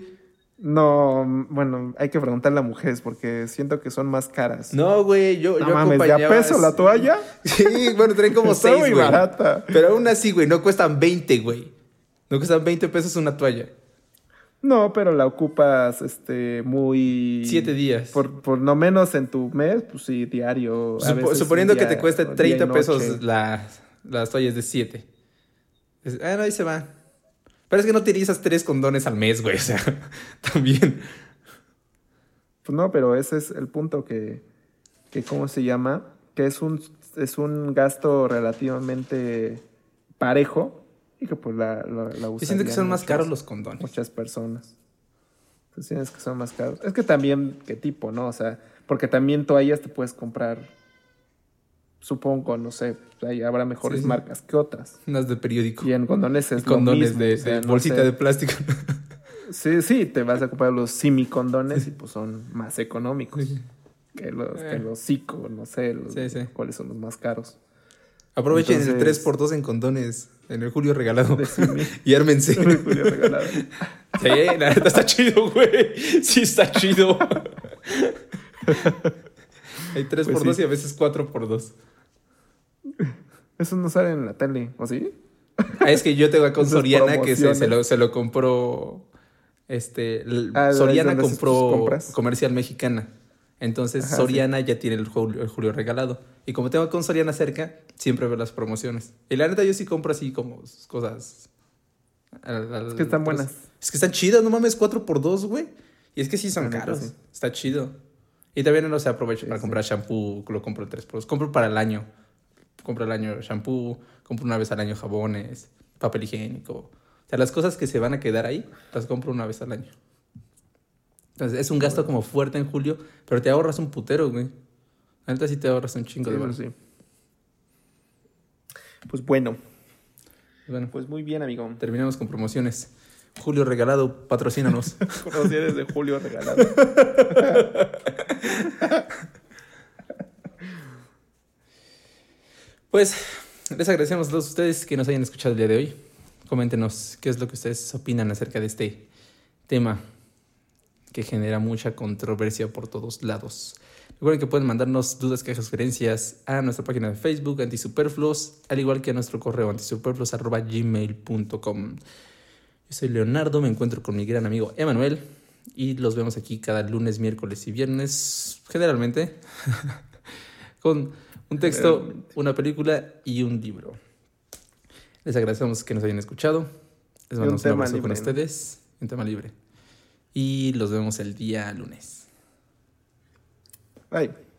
No, bueno, hay que preguntarle a mujeres porque siento que son más caras. No, güey, yo, No yo mames, ¿ya acompañaba- peso la toalla? Sí, bueno, traen como Está 6, muy güey. barata. Pero aún así, güey, no cuestan 20, güey. No cuestan 20 pesos una toalla. No, pero la ocupas este muy... Siete días. Por, por no menos en tu mes, pues sí, diario. a veces suponiendo que te y 30 noche. pesos las, las toallas de 7. Ah, no, ahí se va. Pero es que no utilizas tres condones al mes, güey. O sea, también. Pues no, pero ese es el punto que, que ¿cómo se llama? Que es un, es un gasto relativamente parejo y que pues la, la, la Yo siento que son más caros los condones. Muchas personas. Pues tienes que son más caros. Es que también, ¿qué tipo, no? O sea, porque también toallas te puedes comprar, supongo, no sé, ahí habrá mejores Sí, sí. marcas que otras. Unas de periódico. Y en condones es Y condones lo mismo, de, o sea, de no bolsita sé. de plástico. Sí, sí, te vas a comprar los semicondones y pues son más económicos Sí. que los, que Eh. los psico, no sé los- Sí, sí. cuáles son los más caros. Aprovechen el Entonces- 3x2 en condones. en el Julio regalado. Y ármense. El Julio regalado. Sí, la neta está chido, güey. Sí, está chido. Hay 3 Pues por sí. 2 y a veces 4 por 2 Eso no sale en la tele, ¿o sí? Ah, es que yo tengo Esas Soriana que se, se lo, se lo compró. Este. Ah, ¿de Soriana compró comercial mexicana. Entonces Ajá, Soriana ya tiene el Julio, el Julio regalado. Y como tengo con Soriana cerca, siempre veo las promociones. Y la neta, yo sí compro así como cosas. al- al- Es que están pues, buenas. Es que están chidas, no mames, 4 por 2 güey. Y es que sí son caros. sí. Está chido. Y también no se aprovecho Sí, para sí. comprar shampoo, lo compro en 3 por 2 Compro para el año. Compro el año shampoo, compro una vez al año jabones, papel higiénico. O sea, las cosas que se van a quedar ahí, las compro una vez al año. Entonces, es un gasto como fuerte en julio, pero te ahorras un putero, güey. Neta sí te ahorras un chingo Sí, de sí. Pues bueno, Bueno, pues muy bien, amigo. terminamos con promociones. Julio regalado, patrocínanos. Conocía desde Julio regalado. Pues les agradecemos a todos ustedes que nos hayan escuchado el día de hoy. Coméntenos qué es lo que ustedes opinan acerca de este tema que genera mucha controversia por todos lados. Recuerden que pueden mandarnos dudas, quejas, sugerencias a nuestra página de Facebook, Antisuperfluos, al igual que a nuestro correo antisuperfluos.gmail.com. Yo soy Leonardo, me encuentro con mi gran amigo Emanuel y los vemos aquí cada lunes, miércoles y viernes, generalmente, con un texto, una película y un libro. Les agradecemos que nos hayan escuchado. Les un mandamos un, tema abrazo con libre, ¿no? ustedes, un tema libre. Y los vemos el día lunes. Bye.